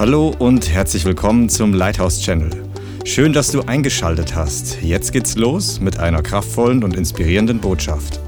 Hallo und herzlich willkommen zum Lighthouse Channel. Schön, dass du eingeschaltet hast. Jetzt geht's los mit einer kraftvollen und inspirierenden Botschaft.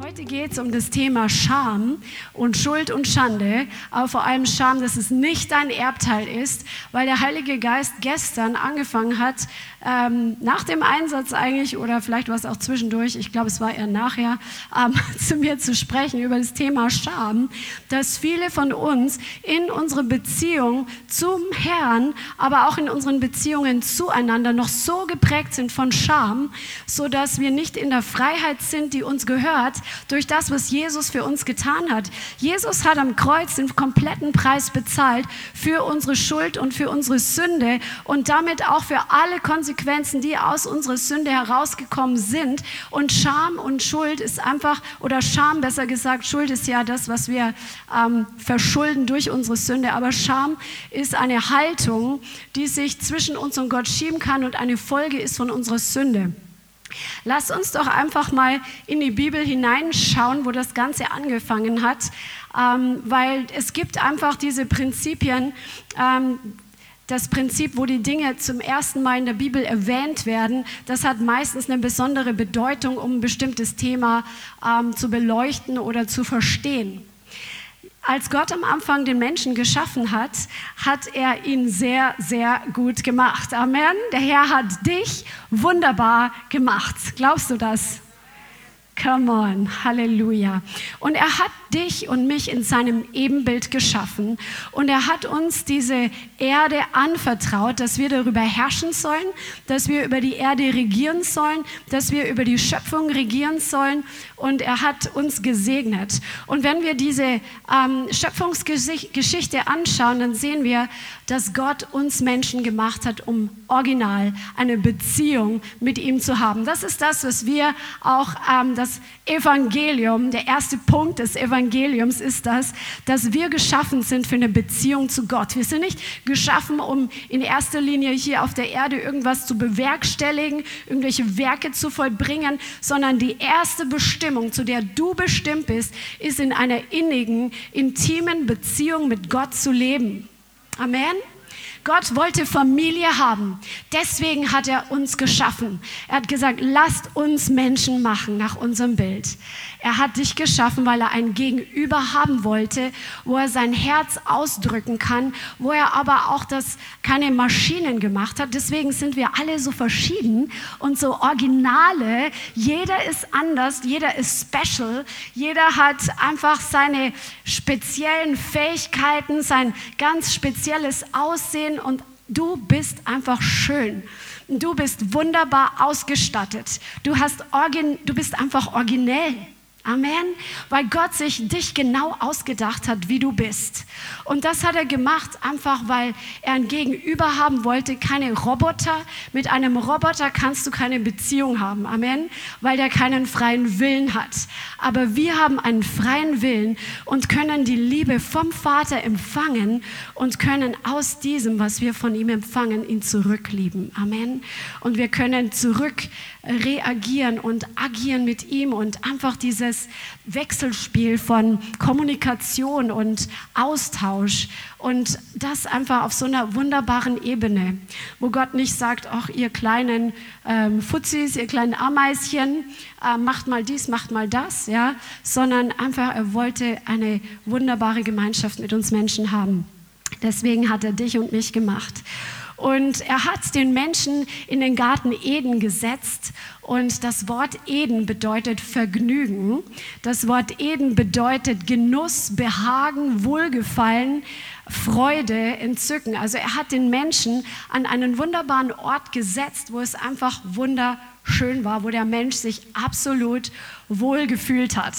Heute geht es um das Thema Scham und Schuld und Schande, aber vor allem Scham, dass es nicht dein Erbteil ist, weil der Heilige Geist gestern angefangen hat, ähm, nach dem Einsatz eigentlich, oder vielleicht war es auch zwischendurch, ich glaube, es war eher nachher, ähm, zu mir zu sprechen über das Thema Scham, dass viele von uns in unserer Beziehung zum Herrn, aber auch in unseren Beziehungen zueinander noch so geprägt sind von Scham, so dass wir nicht in der Freiheit sind, die uns gehört, durch das, was Jesus für uns getan hat. Jesus hat am Kreuz den kompletten Preis bezahlt für unsere Schuld und für unsere Sünde und damit auch für alle Konsequenzen Konsequenzen, die aus unserer Sünde herausgekommen sind. Und Scham und Schuld ist einfach, oder Scham besser gesagt, Schuld ist ja das, was wir ähm, verschulden durch unsere Sünde. Aber Scham ist eine Haltung, die sich zwischen uns und Gott schieben kann und eine Folge ist von unserer Sünde. Lass uns doch einfach mal in die Bibel hineinschauen, wo das Ganze angefangen hat, ähm, weil es gibt einfach diese Prinzipien, ähm, das Prinzip, wo die Dinge zum ersten Mal in der Bibel erwähnt werden, das hat meistens eine besondere Bedeutung, um ein bestimmtes Thema ähm, zu beleuchten oder zu verstehen. Als Gott am Anfang den Menschen geschaffen hat, hat er ihn sehr, sehr gut gemacht. Amen. Der Herr hat dich wunderbar gemacht. Glaubst du das? Come on, Halleluja. Und er hat dich und mich in seinem Ebenbild geschaffen und er hat uns diese Erde anvertraut, dass wir darüber herrschen sollen, dass wir über die Erde regieren sollen, dass wir über die Schöpfung regieren sollen und er hat uns gesegnet. Und wenn wir diese ähm, Schöpfungsgeschichte anschauen, dann sehen wir, dass Gott uns Menschen gemacht hat, um original eine Beziehung mit ihm zu haben. Das ist das, was wir auch ähm, das das Evangelium, der erste Punkt des Evangeliums ist das, dass wir geschaffen sind für eine Beziehung zu Gott. Wir sind nicht geschaffen, um in erster Linie hier auf der Erde irgendwas zu bewerkstelligen, irgendwelche Werke zu vollbringen, sondern die erste Bestimmung, zu der du bestimmt bist, ist in einer innigen, intimen Beziehung mit Gott zu leben. Amen. Gott wollte Familie haben. Deswegen hat er uns geschaffen. Er hat gesagt, lasst uns Menschen machen nach unserem Bild. Er hat dich geschaffen, weil er ein Gegenüber haben wollte, wo er sein Herz ausdrücken kann, wo er aber auch das keine Maschinen gemacht hat. Deswegen sind wir alle so verschieden und so originale. Jeder ist anders, jeder ist special, jeder hat einfach seine speziellen Fähigkeiten, sein ganz spezielles Aussehen und du bist einfach schön. Du bist wunderbar ausgestattet. Du, hast du bist einfach originell. Amen. Weil Gott sich dich genau ausgedacht hat, wie du bist. Und das hat er gemacht, einfach weil er ein Gegenüber haben wollte, keine Roboter. Mit einem Roboter kannst du keine Beziehung haben. Amen. Weil der keinen freien Willen hat. Aber wir haben einen freien Willen und können die Liebe vom Vater empfangen und können aus diesem, was wir von ihm empfangen, ihn zurücklieben. Amen. Und wir können zurück reagieren und agieren mit ihm und einfach dieses Wechselspiel von Kommunikation und Austausch und das einfach auf so einer wunderbaren Ebene, wo Gott nicht sagt, ach ihr kleinen ähm, Fuzis, ihr kleinen Ameischen, äh, macht mal dies, macht mal das, ja, sondern einfach er wollte eine wunderbare Gemeinschaft mit uns Menschen haben. Deswegen hat er dich und mich gemacht. Und er hat den Menschen in den Garten Eden gesetzt. Und das Wort Eden bedeutet Vergnügen. Das Wort Eden bedeutet Genuss, Behagen, Wohlgefallen, Freude, Entzücken. Also er hat den Menschen an einen wunderbaren Ort gesetzt, wo es einfach wunderschön war, wo der Mensch sich absolut wohl gefühlt hat.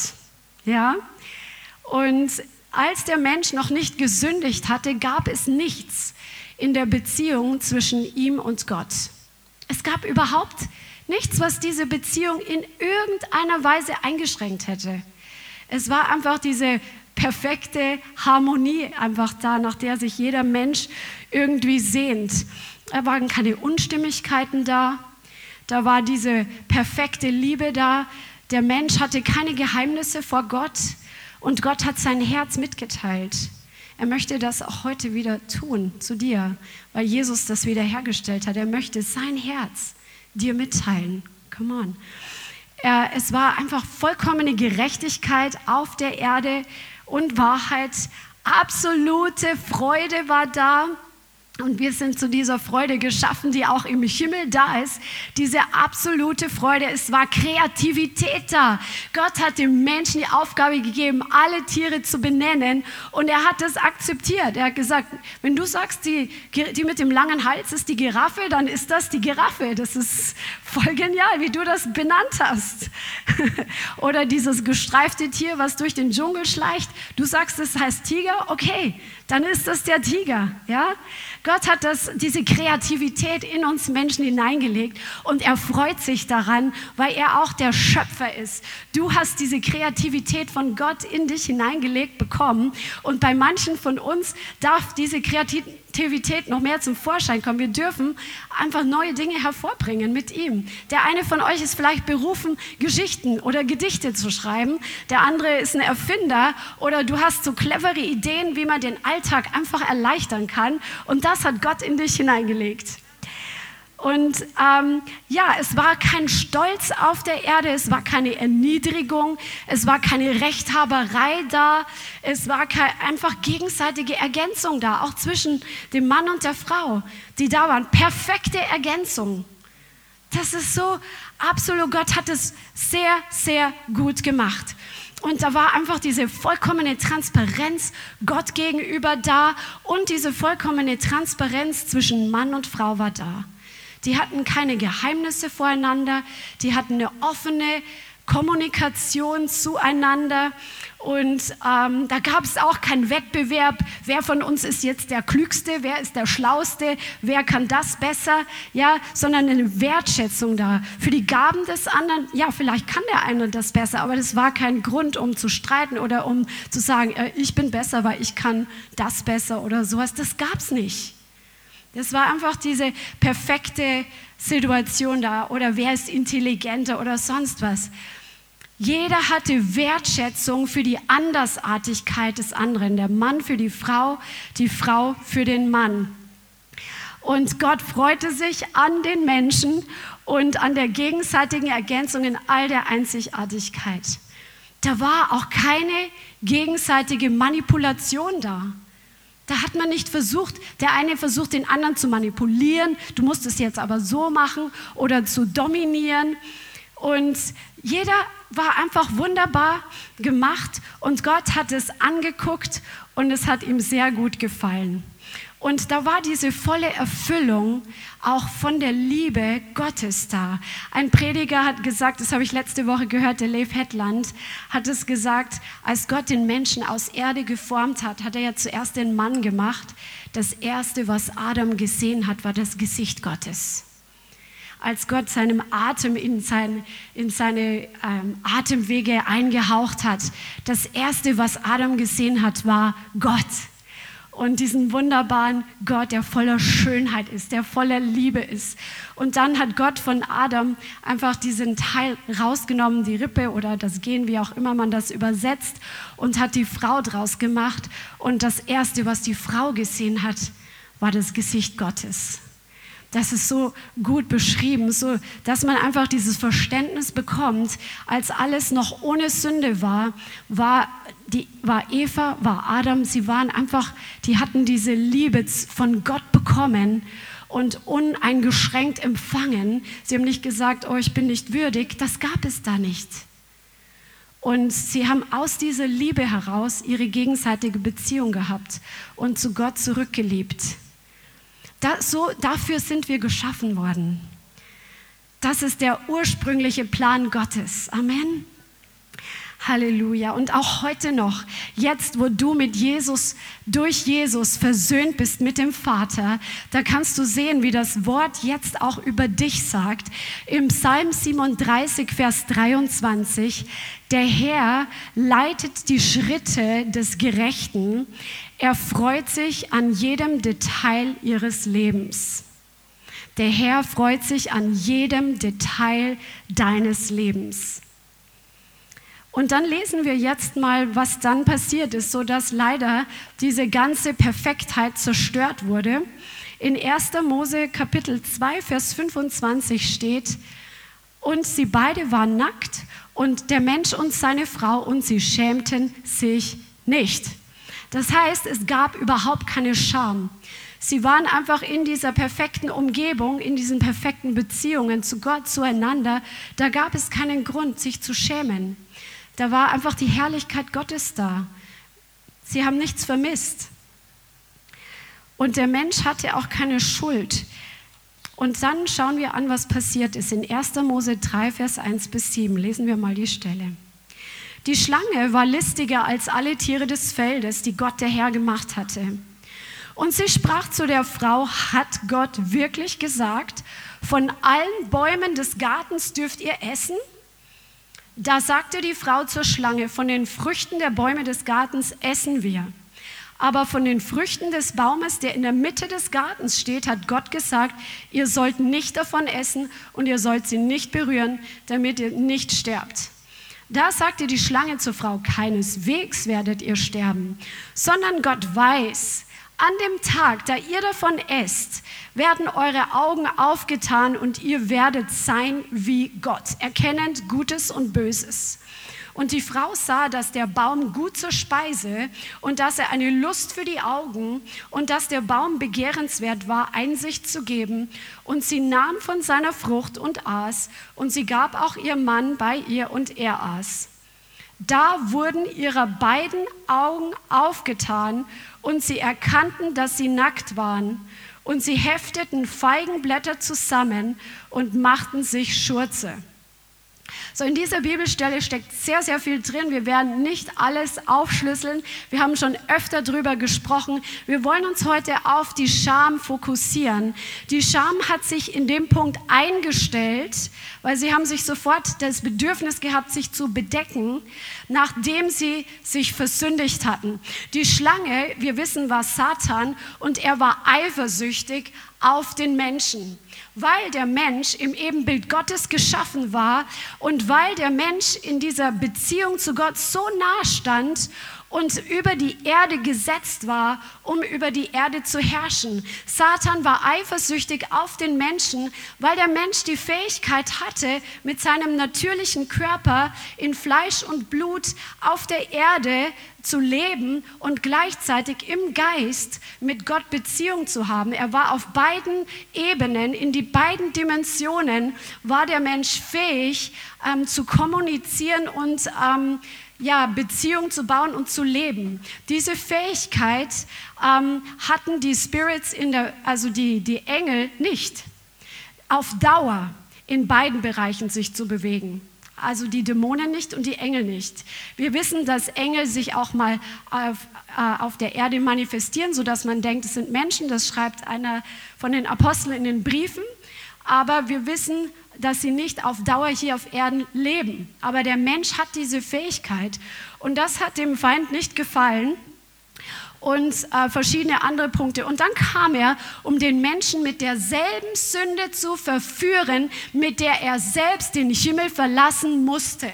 Ja? Und als der Mensch noch nicht gesündigt hatte, gab es nichts in der Beziehung zwischen ihm und Gott. Es gab überhaupt nichts, was diese Beziehung in irgendeiner Weise eingeschränkt hätte. Es war einfach diese perfekte Harmonie einfach da, nach der sich jeder Mensch irgendwie sehnt. Da waren keine Unstimmigkeiten da, da war diese perfekte Liebe da. Der Mensch hatte keine Geheimnisse vor Gott und Gott hat sein Herz mitgeteilt. Er möchte das auch heute wieder tun zu dir, weil Jesus das wiederhergestellt hat. Er möchte sein Herz dir mitteilen. Come on. Er, es war einfach vollkommene Gerechtigkeit auf der Erde und Wahrheit. Absolute Freude war da. Und wir sind zu dieser Freude geschaffen, die auch im Himmel da ist. Diese absolute Freude. Es war Kreativität da. Gott hat dem Menschen die Aufgabe gegeben, alle Tiere zu benennen. Und er hat das akzeptiert. Er hat gesagt, wenn du sagst, die, die mit dem langen Hals ist die Giraffe, dann ist das die Giraffe. Das ist voll genial, wie du das benannt hast. Oder dieses gestreifte Tier, was durch den Dschungel schleicht. Du sagst, es heißt Tiger. Okay, dann ist das der Tiger. Ja? Gott hat das, diese Kreativität in uns Menschen hineingelegt und er freut sich daran, weil er auch der Schöpfer ist. Du hast diese Kreativität von Gott in dich hineingelegt bekommen und bei manchen von uns darf diese Kreativität noch mehr zum Vorschein kommen. Wir dürfen einfach neue Dinge hervorbringen mit ihm. Der eine von euch ist vielleicht berufen, Geschichten oder Gedichte zu schreiben. Der andere ist ein Erfinder oder du hast so clevere Ideen, wie man den Alltag einfach erleichtern kann. Und das hat Gott in dich hineingelegt. Und ähm, ja, es war kein Stolz auf der Erde, es war keine Erniedrigung, es war keine Rechthaberei da, es war einfach gegenseitige Ergänzung da, auch zwischen dem Mann und der Frau, die da waren. Perfekte Ergänzung. Das ist so absolut, Gott hat es sehr, sehr gut gemacht. Und da war einfach diese vollkommene Transparenz Gott gegenüber da und diese vollkommene Transparenz zwischen Mann und Frau war da. Die hatten keine Geheimnisse voreinander, die hatten eine offene Kommunikation zueinander. Und ähm, da gab es auch keinen Wettbewerb, wer von uns ist jetzt der Klügste, wer ist der Schlauste, wer kann das besser, ja, sondern eine Wertschätzung da für die Gaben des anderen. Ja, vielleicht kann der eine das besser, aber das war kein Grund, um zu streiten oder um zu sagen, äh, ich bin besser, weil ich kann das besser oder sowas. Das gab es nicht. Das war einfach diese perfekte Situation da oder wer ist intelligenter oder sonst was. Jeder hatte Wertschätzung für die Andersartigkeit des anderen. Der Mann für die Frau, die Frau für den Mann. Und Gott freute sich an den Menschen und an der gegenseitigen Ergänzung in all der Einzigartigkeit. Da war auch keine gegenseitige Manipulation da. Da hat man nicht versucht, der eine versucht, den anderen zu manipulieren, du musst es jetzt aber so machen oder zu dominieren. Und jeder war einfach wunderbar gemacht und Gott hat es angeguckt und es hat ihm sehr gut gefallen. Und da war diese volle Erfüllung auch von der Liebe Gottes da. Ein Prediger hat gesagt, das habe ich letzte Woche gehört, der Leif Hetland hat es gesagt, als Gott den Menschen aus Erde geformt hat, hat er ja zuerst den Mann gemacht. Das Erste, was Adam gesehen hat, war das Gesicht Gottes. Als Gott seinem Atem in, sein, in seine ähm, Atemwege eingehaucht hat, das Erste, was Adam gesehen hat, war Gott und diesen wunderbaren Gott, der voller Schönheit ist, der voller Liebe ist. Und dann hat Gott von Adam einfach diesen Teil rausgenommen, die Rippe oder das Gen, wie auch immer man das übersetzt, und hat die Frau draus gemacht. Und das Erste, was die Frau gesehen hat, war das Gesicht Gottes. Das ist so gut beschrieben, so dass man einfach dieses Verständnis bekommt, als alles noch ohne Sünde war, war die war Eva, war Adam, sie waren einfach, die hatten diese Liebe von Gott bekommen und uneingeschränkt empfangen. Sie haben nicht gesagt, oh, ich bin nicht würdig, das gab es da nicht. Und sie haben aus dieser Liebe heraus ihre gegenseitige Beziehung gehabt und zu Gott zurückgeliebt. Da, so, dafür sind wir geschaffen worden. Das ist der ursprüngliche Plan Gottes. Amen. Halleluja. Und auch heute noch, jetzt wo du mit Jesus, durch Jesus versöhnt bist mit dem Vater, da kannst du sehen, wie das Wort jetzt auch über dich sagt. Im Psalm 37, Vers 23, der Herr leitet die Schritte des Gerechten. Er freut sich an jedem Detail ihres Lebens. Der Herr freut sich an jedem Detail deines Lebens. Und dann lesen wir jetzt mal, was dann passiert ist, sodass leider diese ganze Perfektheit zerstört wurde. In 1. Mose Kapitel 2, Vers 25 steht, und sie beide waren nackt und der Mensch und seine Frau und sie schämten sich nicht. Das heißt, es gab überhaupt keine Scham. Sie waren einfach in dieser perfekten Umgebung, in diesen perfekten Beziehungen zu Gott, zueinander. Da gab es keinen Grund, sich zu schämen. Da war einfach die Herrlichkeit Gottes da. Sie haben nichts vermisst. Und der Mensch hatte auch keine Schuld. Und dann schauen wir an, was passiert ist. In 1. Mose 3, Vers 1 bis 7 lesen wir mal die Stelle. Die Schlange war listiger als alle Tiere des Feldes, die Gott der Herr gemacht hatte. Und sie sprach zu der Frau, hat Gott wirklich gesagt, von allen Bäumen des Gartens dürft ihr essen? Da sagte die Frau zur Schlange, von den Früchten der Bäume des Gartens essen wir. Aber von den Früchten des Baumes, der in der Mitte des Gartens steht, hat Gott gesagt, ihr sollt nicht davon essen und ihr sollt sie nicht berühren, damit ihr nicht sterbt. Da sagte die Schlange zur Frau, keineswegs werdet ihr sterben, sondern Gott weiß, an dem Tag, da ihr davon esst, werden eure Augen aufgetan und ihr werdet sein wie Gott, erkennend Gutes und Böses. Und die Frau sah, dass der Baum gut zur Speise und dass er eine Lust für die Augen und dass der Baum begehrenswert war, Einsicht zu geben. Und sie nahm von seiner Frucht und aß. Und sie gab auch ihr Mann bei ihr und er aß. Da wurden ihre beiden Augen aufgetan und sie erkannten, dass sie nackt waren. Und sie hefteten Feigenblätter zusammen und machten sich Schurze. So in dieser Bibelstelle steckt sehr, sehr viel drin. Wir werden nicht alles aufschlüsseln. Wir haben schon öfter darüber gesprochen. Wir wollen uns heute auf die Scham fokussieren. Die Scham hat sich in dem Punkt eingestellt, weil sie haben sich sofort das Bedürfnis gehabt, sich zu bedecken, nachdem sie sich versündigt hatten. Die Schlange, wir wissen, war Satan und er war eifersüchtig auf den Menschen, weil der Mensch im Ebenbild Gottes geschaffen war und weil der Mensch in dieser Beziehung zu Gott so nah stand und über die Erde gesetzt war, um über die Erde zu herrschen. Satan war eifersüchtig auf den Menschen, weil der Mensch die Fähigkeit hatte, mit seinem natürlichen Körper in Fleisch und Blut auf der Erde zu leben und gleichzeitig im Geist mit Gott Beziehung zu haben. Er war auf beiden Ebenen, in die beiden Dimensionen, war der Mensch fähig ähm, zu kommunizieren und ähm, ja, Beziehung zu bauen und zu leben. Diese Fähigkeit ähm, hatten die Spirits, in der, also die, die Engel nicht. Auf Dauer in beiden Bereichen sich zu bewegen. Also die Dämonen nicht und die Engel nicht. Wir wissen, dass Engel sich auch mal auf, äh, auf der Erde manifestieren, sodass man denkt, es sind Menschen. Das schreibt einer von den Aposteln in den Briefen. Aber wir wissen, dass sie nicht auf Dauer hier auf Erden leben. Aber der Mensch hat diese Fähigkeit und das hat dem Feind nicht gefallen und äh, verschiedene andere Punkte. Und dann kam er, um den Menschen mit derselben Sünde zu verführen, mit der er selbst den Himmel verlassen musste.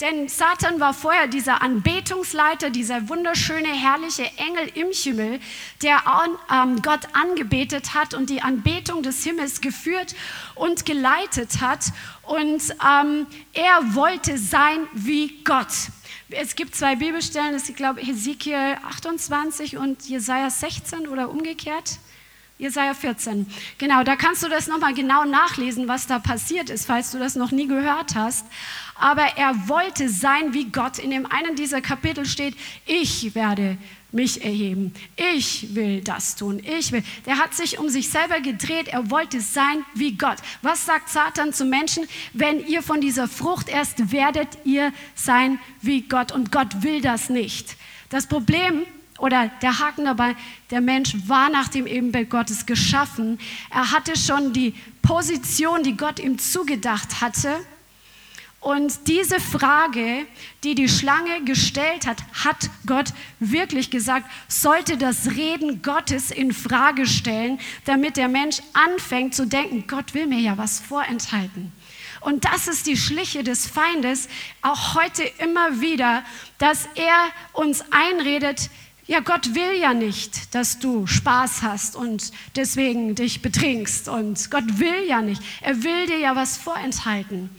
Denn Satan war vorher dieser Anbetungsleiter, dieser wunderschöne, herrliche Engel im Himmel, der ähm, Gott angebetet hat und die Anbetung des Himmels geführt und geleitet hat. Und ähm, er wollte sein wie Gott. Es gibt zwei Bibelstellen, das ist, ich glaube, Hesekiel 28 und Jesaja 16 oder umgekehrt. Jesaja 14. Genau, da kannst du das nochmal genau nachlesen, was da passiert ist, falls du das noch nie gehört hast. Aber er wollte sein wie Gott. In dem einen dieser Kapitel steht, ich werde mich erheben. Ich will das tun. Ich will. Der hat sich um sich selber gedreht. Er wollte sein wie Gott. Was sagt Satan zu Menschen? Wenn ihr von dieser Frucht erst werdet, ihr sein wie Gott. Und Gott will das nicht. Das Problem oder der Haken dabei, der Mensch war nach dem Ebenbild Gottes geschaffen. Er hatte schon die Position, die Gott ihm zugedacht hatte. Und diese Frage, die die Schlange gestellt hat, hat Gott wirklich gesagt, sollte das Reden Gottes in Frage stellen, damit der Mensch anfängt zu denken, Gott will mir ja was vorenthalten. Und das ist die Schliche des Feindes, auch heute immer wieder, dass er uns einredet, ja, Gott will ja nicht, dass du Spaß hast und deswegen dich betrinkst. Und Gott will ja nicht. Er will dir ja was vorenthalten.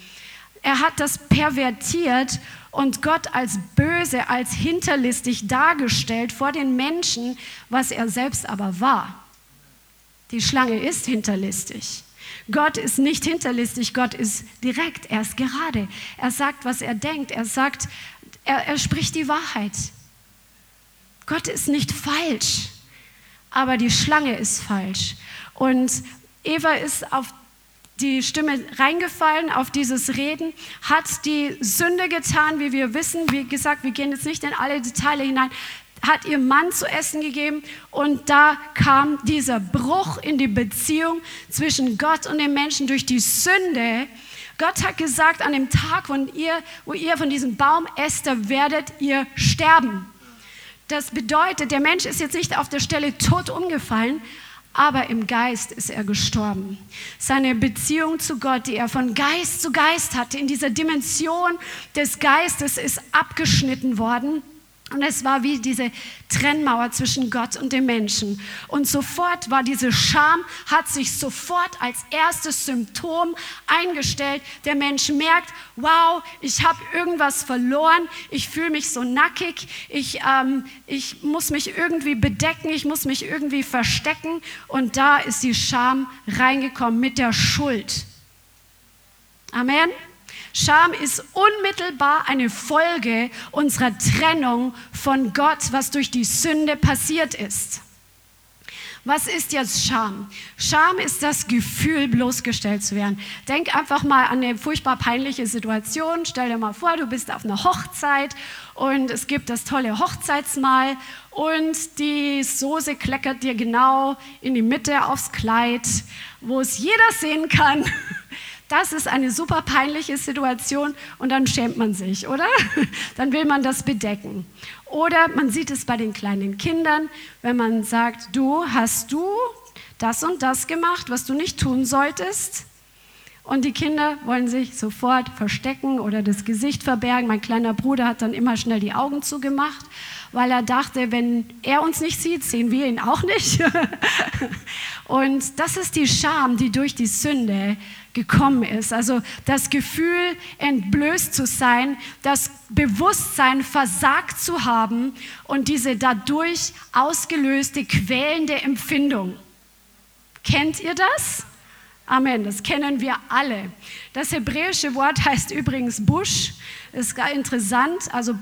Er hat das pervertiert und Gott als böse, als hinterlistig dargestellt vor den Menschen, was er selbst aber war. Die Schlange ist hinterlistig. Gott ist nicht hinterlistig, Gott ist direkt, er ist gerade. Er sagt, was er denkt, er sagt, er, er spricht die Wahrheit. Gott ist nicht falsch, aber die Schlange ist falsch. Und Eva ist auf die Stimme reingefallen auf dieses Reden, hat die Sünde getan, wie wir wissen. Wie gesagt, wir gehen jetzt nicht in alle Details hinein hat ihr Mann zu essen gegeben und da kam dieser Bruch in die Beziehung zwischen Gott und den Menschen durch die Sünde. Gott hat gesagt, an dem Tag, wo ihr, wo ihr von diesem Baum esst, werdet ihr sterben. Das bedeutet, der Mensch ist jetzt nicht auf der Stelle tot umgefallen, aber im Geist ist er gestorben. Seine Beziehung zu Gott, die er von Geist zu Geist hatte, in dieser Dimension des Geistes, ist abgeschnitten worden. Und es war wie diese Trennmauer zwischen Gott und dem Menschen. Und sofort war diese Scham, hat sich sofort als erstes Symptom eingestellt. Der Mensch merkt, wow, ich habe irgendwas verloren, ich fühle mich so nackig, ich, ähm, ich muss mich irgendwie bedecken, ich muss mich irgendwie verstecken. Und da ist die Scham reingekommen mit der Schuld. Amen. Scham ist unmittelbar eine Folge unserer Trennung von Gott, was durch die Sünde passiert ist. Was ist jetzt Scham? Scham ist das Gefühl, bloßgestellt zu werden. Denk einfach mal an eine furchtbar peinliche Situation. Stell dir mal vor, du bist auf einer Hochzeit und es gibt das tolle Hochzeitsmahl und die Soße kleckert dir genau in die Mitte aufs Kleid, wo es jeder sehen kann. Das ist eine super peinliche Situation und dann schämt man sich, oder? Dann will man das bedecken. Oder man sieht es bei den kleinen Kindern, wenn man sagt, du hast du das und das gemacht, was du nicht tun solltest. Und die Kinder wollen sich sofort verstecken oder das Gesicht verbergen. Mein kleiner Bruder hat dann immer schnell die Augen zugemacht, weil er dachte, wenn er uns nicht sieht, sehen wir ihn auch nicht. Und das ist die Scham, die durch die Sünde gekommen ist. Also das Gefühl, entblößt zu sein, das Bewusstsein, versagt zu haben und diese dadurch ausgelöste quälende Empfindung. Kennt ihr das? Amen, das kennen wir alle. Das hebräische Wort heißt übrigens Busch, ist gar interessant, also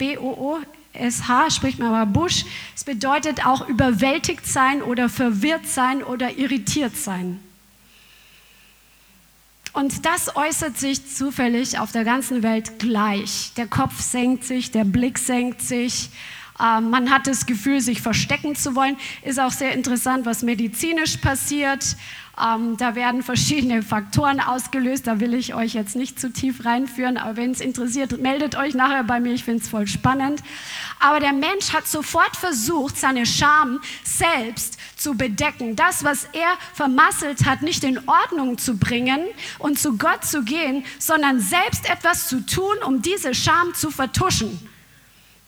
B-O-O-S-H spricht man aber Busch. Es bedeutet auch überwältigt sein oder verwirrt sein oder irritiert sein. Und das äußert sich zufällig auf der ganzen Welt gleich. Der Kopf senkt sich, der Blick senkt sich. Ähm, man hat das Gefühl, sich verstecken zu wollen. Ist auch sehr interessant, was medizinisch passiert. Ähm, da werden verschiedene Faktoren ausgelöst. Da will ich euch jetzt nicht zu tief reinführen, aber wenn es interessiert, meldet euch nachher bei mir. Ich finde es voll spannend. Aber der Mensch hat sofort versucht, seine Scham selbst zu bedecken. Das, was er vermasselt hat, nicht in Ordnung zu bringen und zu Gott zu gehen, sondern selbst etwas zu tun, um diese Scham zu vertuschen.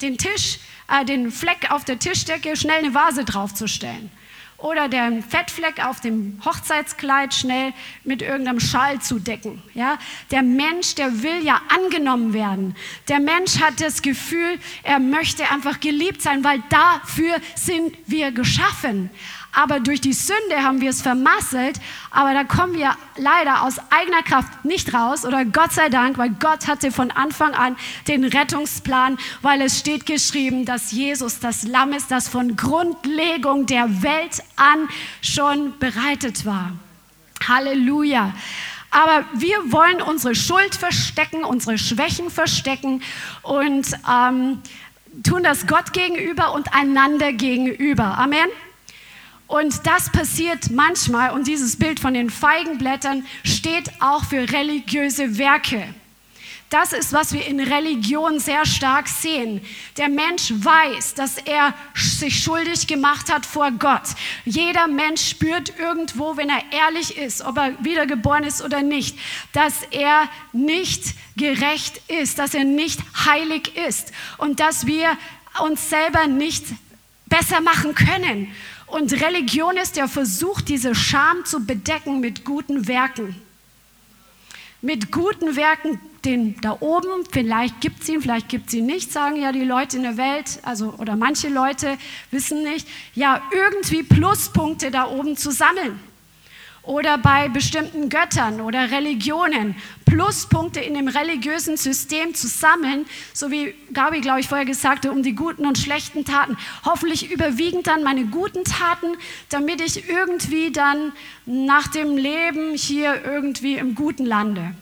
Den Tisch, äh, den Fleck auf der Tischdecke schnell eine Vase draufzustellen oder den Fettfleck auf dem Hochzeitskleid schnell mit irgendeinem Schal zu decken. Ja? Der Mensch, der will ja angenommen werden. Der Mensch hat das Gefühl, er möchte einfach geliebt sein, weil dafür sind wir geschaffen aber durch die Sünde haben wir es vermasselt, aber da kommen wir leider aus eigener Kraft nicht raus oder Gott sei Dank, weil Gott hatte von Anfang an den Rettungsplan, weil es steht geschrieben, dass Jesus das Lamm ist, das von Grundlegung der Welt an schon bereitet war. Halleluja. Aber wir wollen unsere Schuld verstecken, unsere Schwächen verstecken und ähm, tun das Gott gegenüber und einander gegenüber. Amen. Und das passiert manchmal, und dieses Bild von den Feigenblättern steht auch für religiöse Werke. Das ist, was wir in Religion sehr stark sehen. Der Mensch weiß, dass er sich schuldig gemacht hat vor Gott. Jeder Mensch spürt irgendwo, wenn er ehrlich ist, ob er wiedergeboren ist oder nicht, dass er nicht gerecht ist, dass er nicht heilig ist und dass wir uns selber nicht besser machen können. Und Religion ist der Versuch, diese Scham zu bedecken mit guten Werken. Mit guten Werken, den da oben, vielleicht gibt es ihn, vielleicht gibt es ihn nicht, sagen ja die Leute in der Welt, also oder manche Leute wissen nicht, ja, irgendwie Pluspunkte da oben zu sammeln oder bei bestimmten Göttern oder Religionen Pluspunkte in dem religiösen System zu sammeln, so wie Gabi, glaube ich, vorher gesagt hat, um die guten und schlechten Taten. Hoffentlich überwiegen dann meine guten Taten, damit ich irgendwie dann nach dem Leben hier irgendwie im Guten lande.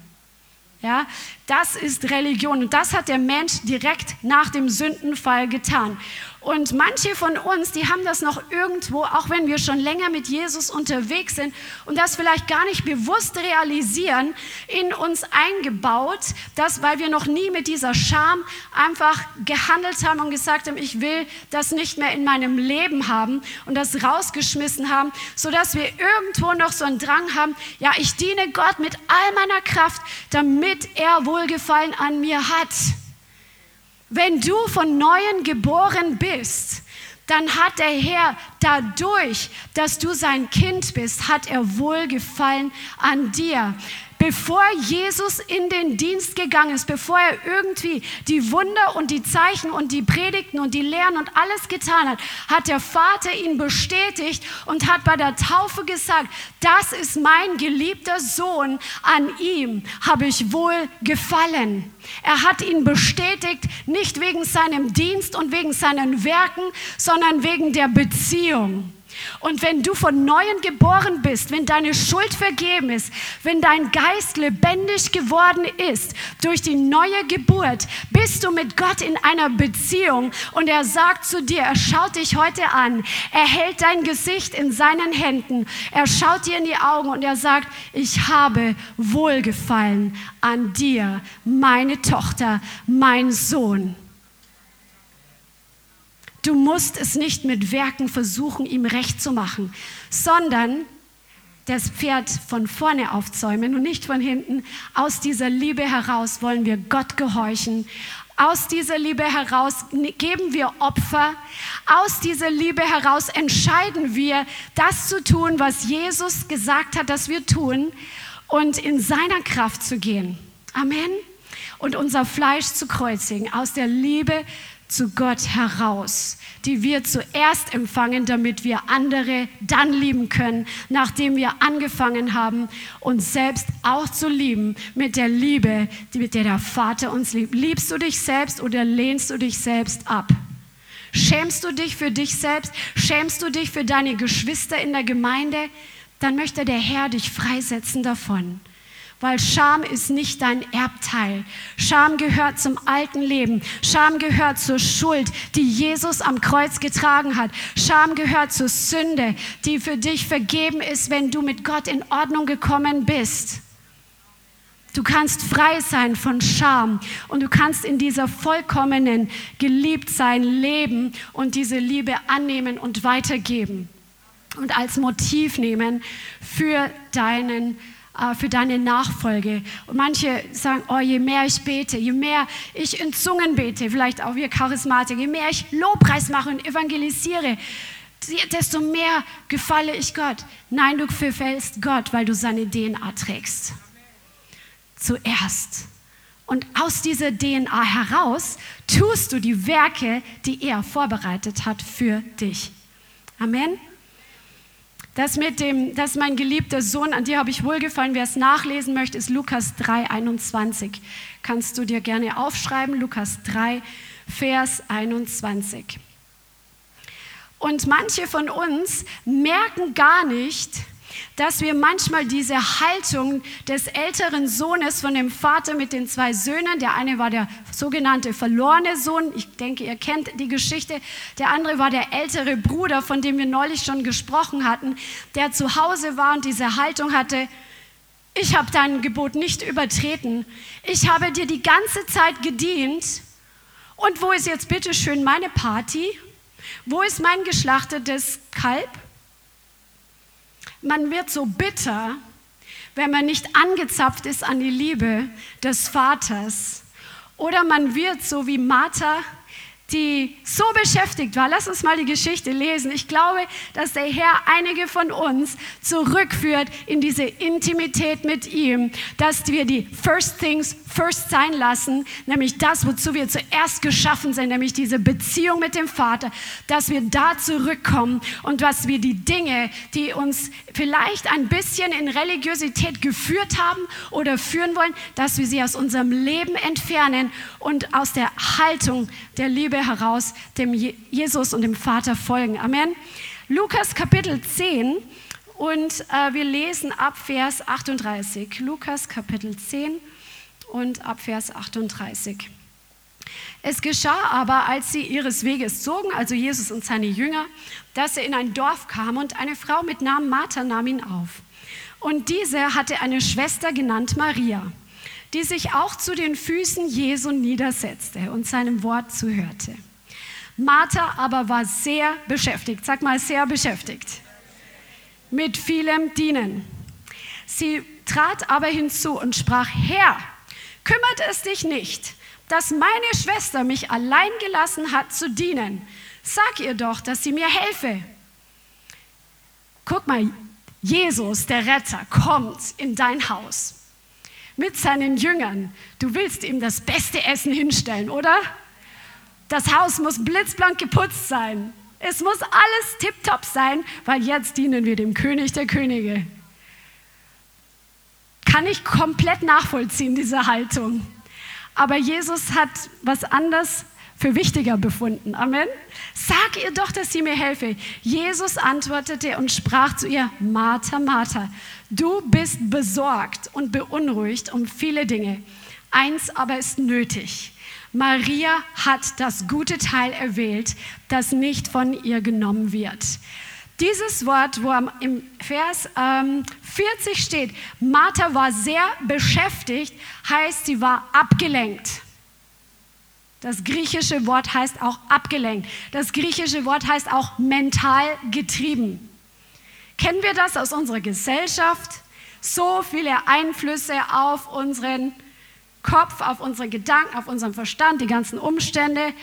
Ja, das ist Religion und das hat der Mensch direkt nach dem Sündenfall getan. Und manche von uns, die haben das noch irgendwo, auch wenn wir schon länger mit Jesus unterwegs sind und das vielleicht gar nicht bewusst realisieren, in uns eingebaut, dass, weil wir noch nie mit dieser Scham einfach gehandelt haben und gesagt haben, ich will das nicht mehr in meinem Leben haben und das rausgeschmissen haben, sodass wir irgendwo noch so einen Drang haben, ja, ich diene Gott mit all meiner Kraft, damit er Wohlgefallen an mir hat. Wenn du von neuem geboren bist, dann hat der Herr dadurch, dass du sein Kind bist, hat er Wohlgefallen an dir bevor Jesus in den Dienst gegangen ist, bevor er irgendwie die Wunder und die Zeichen und die Predigten und die Lehren und alles getan hat, hat der Vater ihn bestätigt und hat bei der Taufe gesagt, das ist mein geliebter Sohn, an ihm habe ich wohl gefallen. Er hat ihn bestätigt, nicht wegen seinem Dienst und wegen seinen Werken, sondern wegen der Beziehung. Und wenn du von neuem geboren bist, wenn deine Schuld vergeben ist, wenn dein Geist lebendig geworden ist durch die neue Geburt, bist du mit Gott in einer Beziehung und er sagt zu dir, er schaut dich heute an, er hält dein Gesicht in seinen Händen, er schaut dir in die Augen und er sagt, ich habe Wohlgefallen an dir, meine Tochter, mein Sohn. Du musst es nicht mit Werken versuchen, ihm recht zu machen, sondern das Pferd von vorne aufzäumen und nicht von hinten. Aus dieser Liebe heraus wollen wir Gott gehorchen. Aus dieser Liebe heraus geben wir Opfer. Aus dieser Liebe heraus entscheiden wir, das zu tun, was Jesus gesagt hat, dass wir tun und in seiner Kraft zu gehen. Amen. Und unser Fleisch zu kreuzigen. Aus der Liebe zu Gott heraus, die wir zuerst empfangen, damit wir andere dann lieben können, nachdem wir angefangen haben, uns selbst auch zu lieben mit der Liebe, mit der der Vater uns liebt. Liebst du dich selbst oder lehnst du dich selbst ab? Schämst du dich für dich selbst? Schämst du dich für deine Geschwister in der Gemeinde? Dann möchte der Herr dich freisetzen davon weil Scham ist nicht dein Erbteil. Scham gehört zum alten Leben. Scham gehört zur Schuld, die Jesus am Kreuz getragen hat. Scham gehört zur Sünde, die für dich vergeben ist, wenn du mit Gott in Ordnung gekommen bist. Du kannst frei sein von Scham und du kannst in dieser vollkommenen Geliebtsein leben und diese Liebe annehmen und weitergeben und als Motiv nehmen für deinen äh, für deine Nachfolge. Und manche sagen, oh, je mehr ich bete, je mehr ich in Zungen bete, vielleicht auch wir Charismatiker, je mehr ich Lobpreis mache und evangelisiere, desto mehr gefalle ich Gott. Nein, du verfällst Gott, weil du seine DNA trägst. Zuerst. Und aus dieser DNA heraus tust du die Werke, die er vorbereitet hat für dich. Amen. Das mit dem, das ist mein geliebter Sohn, an dir habe ich wohlgefallen. Wer es nachlesen möchte, ist Lukas 3, 21. Kannst du dir gerne aufschreiben, Lukas 3, Vers 21. Und manche von uns merken gar nicht, dass wir manchmal diese Haltung des älteren Sohnes von dem Vater mit den zwei Söhnen, der eine war der sogenannte verlorene Sohn, ich denke, ihr kennt die Geschichte, der andere war der ältere Bruder, von dem wir neulich schon gesprochen hatten, der zu Hause war und diese Haltung hatte, ich habe dein Gebot nicht übertreten. Ich habe dir die ganze Zeit gedient. Und wo ist jetzt bitte schön meine Party? Wo ist mein geschlachtetes Kalb? Man wird so bitter, wenn man nicht angezapft ist an die Liebe des Vaters. Oder man wird so wie Martha die so beschäftigt war. Lass uns mal die Geschichte lesen. Ich glaube, dass der Herr einige von uns zurückführt in diese Intimität mit ihm, dass wir die First Things First sein lassen, nämlich das, wozu wir zuerst geschaffen sind, nämlich diese Beziehung mit dem Vater, dass wir da zurückkommen und dass wir die Dinge, die uns vielleicht ein bisschen in Religiosität geführt haben oder führen wollen, dass wir sie aus unserem Leben entfernen und aus der Haltung der Liebe heraus dem Jesus und dem Vater folgen. Amen. Lukas Kapitel 10 und äh, wir lesen ab Vers 38. Lukas Kapitel 10 und ab Vers 38. Es geschah aber, als sie ihres Weges zogen, also Jesus und seine Jünger, dass er in ein Dorf kam und eine Frau mit Namen Martha nahm ihn auf. Und diese hatte eine Schwester genannt Maria, die sich auch zu den Füßen Jesu niedersetzte und seinem Wort zuhörte. Martha aber war sehr beschäftigt, sag mal sehr beschäftigt, mit vielem Dienen. Sie trat aber hinzu und sprach, Herr, kümmert es dich nicht, dass meine Schwester mich allein gelassen hat zu dienen. Sag ihr doch, dass sie mir helfe. Guck mal, Jesus, der Retter, kommt in dein Haus mit seinen Jüngern. Du willst ihm das beste Essen hinstellen, oder? Das Haus muss blitzblank geputzt sein. Es muss alles tiptop sein, weil jetzt dienen wir dem König der Könige kann ich komplett nachvollziehen, diese Haltung. Aber Jesus hat was anderes für wichtiger befunden. Amen. Sag ihr doch, dass sie mir helfe. Jesus antwortete und sprach zu ihr, Martha, Martha, du bist besorgt und beunruhigt um viele Dinge. Eins aber ist nötig. Maria hat das gute Teil erwählt, das nicht von ihr genommen wird. Dieses Wort, wo im Vers ähm, 40 steht, Martha war sehr beschäftigt, heißt, sie war abgelenkt. Das griechische Wort heißt auch abgelenkt. Das griechische Wort heißt auch mental getrieben. Kennen wir das aus unserer Gesellschaft? So viele Einflüsse auf unseren Kopf, auf unsere Gedanken, auf unseren Verstand, die ganzen Umstände,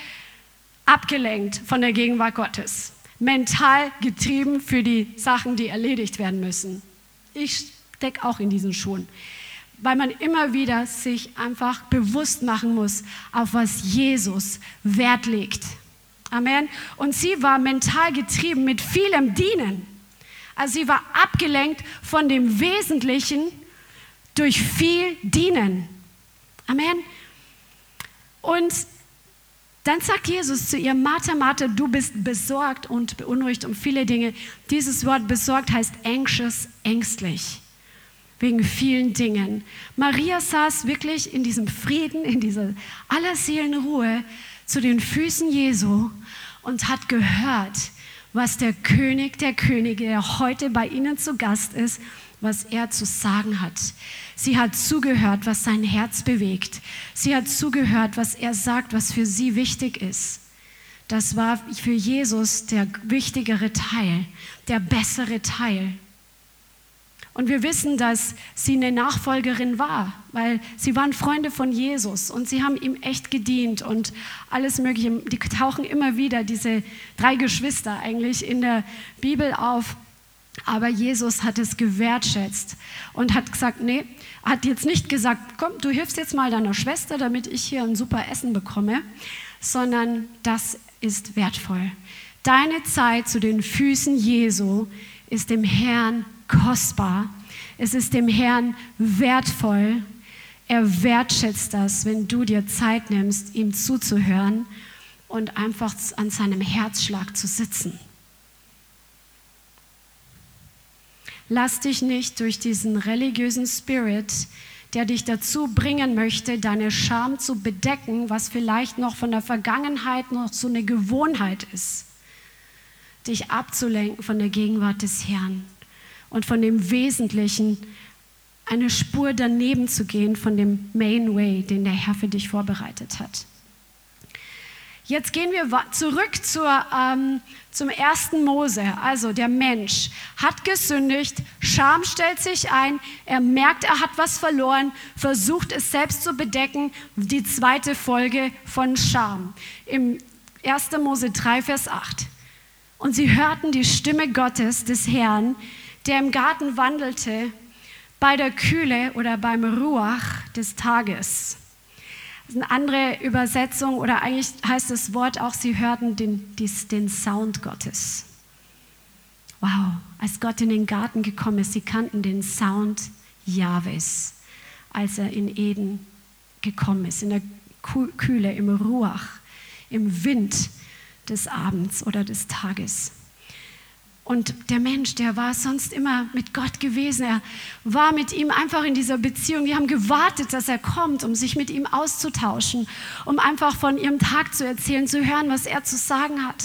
abgelenkt von der Gegenwart Gottes mental getrieben für die Sachen, die erledigt werden müssen. Ich stecke auch in diesen Schuhen, weil man immer wieder sich einfach bewusst machen muss, auf was Jesus Wert legt. Amen. Und sie war mental getrieben mit vielem Dienen. Also sie war abgelenkt von dem Wesentlichen durch viel Dienen. Amen. Und dann sagt Jesus zu ihr, Martha, Martha, du bist besorgt und beunruhigt um viele Dinge. Dieses Wort besorgt heißt anxious, ängstlich, wegen vielen Dingen. Maria saß wirklich in diesem Frieden, in dieser Allerseelenruhe zu den Füßen Jesu und hat gehört, was der König der Könige, der heute bei ihnen zu Gast ist, was er zu sagen hat. Sie hat zugehört, was sein Herz bewegt. Sie hat zugehört, was er sagt, was für sie wichtig ist. Das war für Jesus der wichtigere Teil, der bessere Teil. Und wir wissen, dass sie eine Nachfolgerin war, weil sie waren Freunde von Jesus und sie haben ihm echt gedient und alles Mögliche. Die tauchen immer wieder, diese drei Geschwister eigentlich in der Bibel auf. Aber Jesus hat es gewertschätzt und hat gesagt, nee, hat jetzt nicht gesagt, komm, du hilfst jetzt mal deiner Schwester, damit ich hier ein super Essen bekomme, sondern das ist wertvoll. Deine Zeit zu den Füßen Jesu ist dem Herrn kostbar. Es ist dem Herrn wertvoll. Er wertschätzt das, wenn du dir Zeit nimmst, ihm zuzuhören und einfach an seinem Herzschlag zu sitzen. Lass dich nicht durch diesen religiösen Spirit, der dich dazu bringen möchte, deine Scham zu bedecken, was vielleicht noch von der Vergangenheit noch so eine Gewohnheit ist, dich abzulenken von der Gegenwart des Herrn und von dem Wesentlichen, eine Spur daneben zu gehen von dem Main Way, den der Herr für dich vorbereitet hat. Jetzt gehen wir zurück zur, ähm, zum ersten Mose. Also der Mensch hat gesündigt, Scham stellt sich ein, er merkt, er hat was verloren, versucht es selbst zu bedecken. Die zweite Folge von Scham. Im 1. Mose 3, Vers 8. Und sie hörten die Stimme Gottes, des Herrn, der im Garten wandelte, bei der Kühle oder beim Ruach des Tages. Das ist eine andere Übersetzung oder eigentlich heißt das Wort auch, sie hörten den, den Sound Gottes. Wow, als Gott in den Garten gekommen ist, sie kannten den Sound Jahwes, als er in Eden gekommen ist, in der Kühle, im Ruach, im Wind des Abends oder des Tages. Und der Mensch, der war sonst immer mit Gott gewesen. Er war mit ihm einfach in dieser Beziehung. Die haben gewartet, dass er kommt, um sich mit ihm auszutauschen, um einfach von ihrem Tag zu erzählen, zu hören, was er zu sagen hat.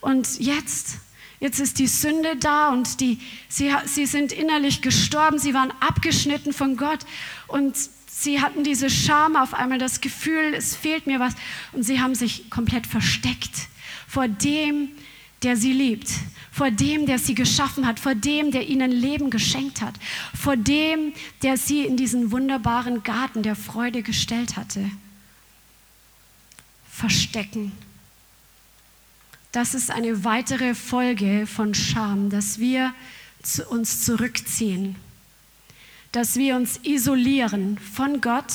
Und jetzt, jetzt ist die Sünde da und die, sie, sie sind innerlich gestorben. Sie waren abgeschnitten von Gott und sie hatten diese Scham auf einmal, das Gefühl, es fehlt mir was. Und sie haben sich komplett versteckt vor dem, der sie liebt vor dem, der sie geschaffen hat, vor dem, der ihnen Leben geschenkt hat, vor dem, der sie in diesen wunderbaren Garten der Freude gestellt hatte. Verstecken. Das ist eine weitere Folge von Scham, dass wir uns zurückziehen, dass wir uns isolieren von Gott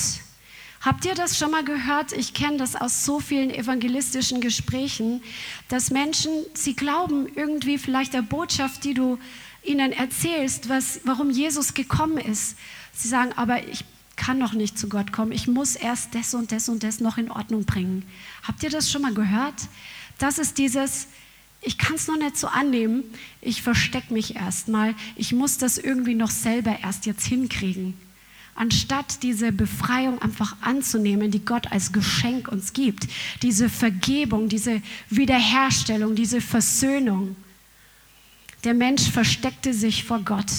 Habt ihr das schon mal gehört? Ich kenne das aus so vielen evangelistischen Gesprächen, dass Menschen, sie glauben irgendwie vielleicht der Botschaft, die du ihnen erzählst, was, warum Jesus gekommen ist. Sie sagen, aber ich kann noch nicht zu Gott kommen. Ich muss erst das und das und das noch in Ordnung bringen. Habt ihr das schon mal gehört? Das ist dieses, ich kann es noch nicht so annehmen. Ich verstecke mich erstmal. Ich muss das irgendwie noch selber erst jetzt hinkriegen anstatt diese Befreiung einfach anzunehmen, die Gott als Geschenk uns gibt, diese Vergebung, diese Wiederherstellung, diese Versöhnung. Der Mensch versteckte sich vor Gott.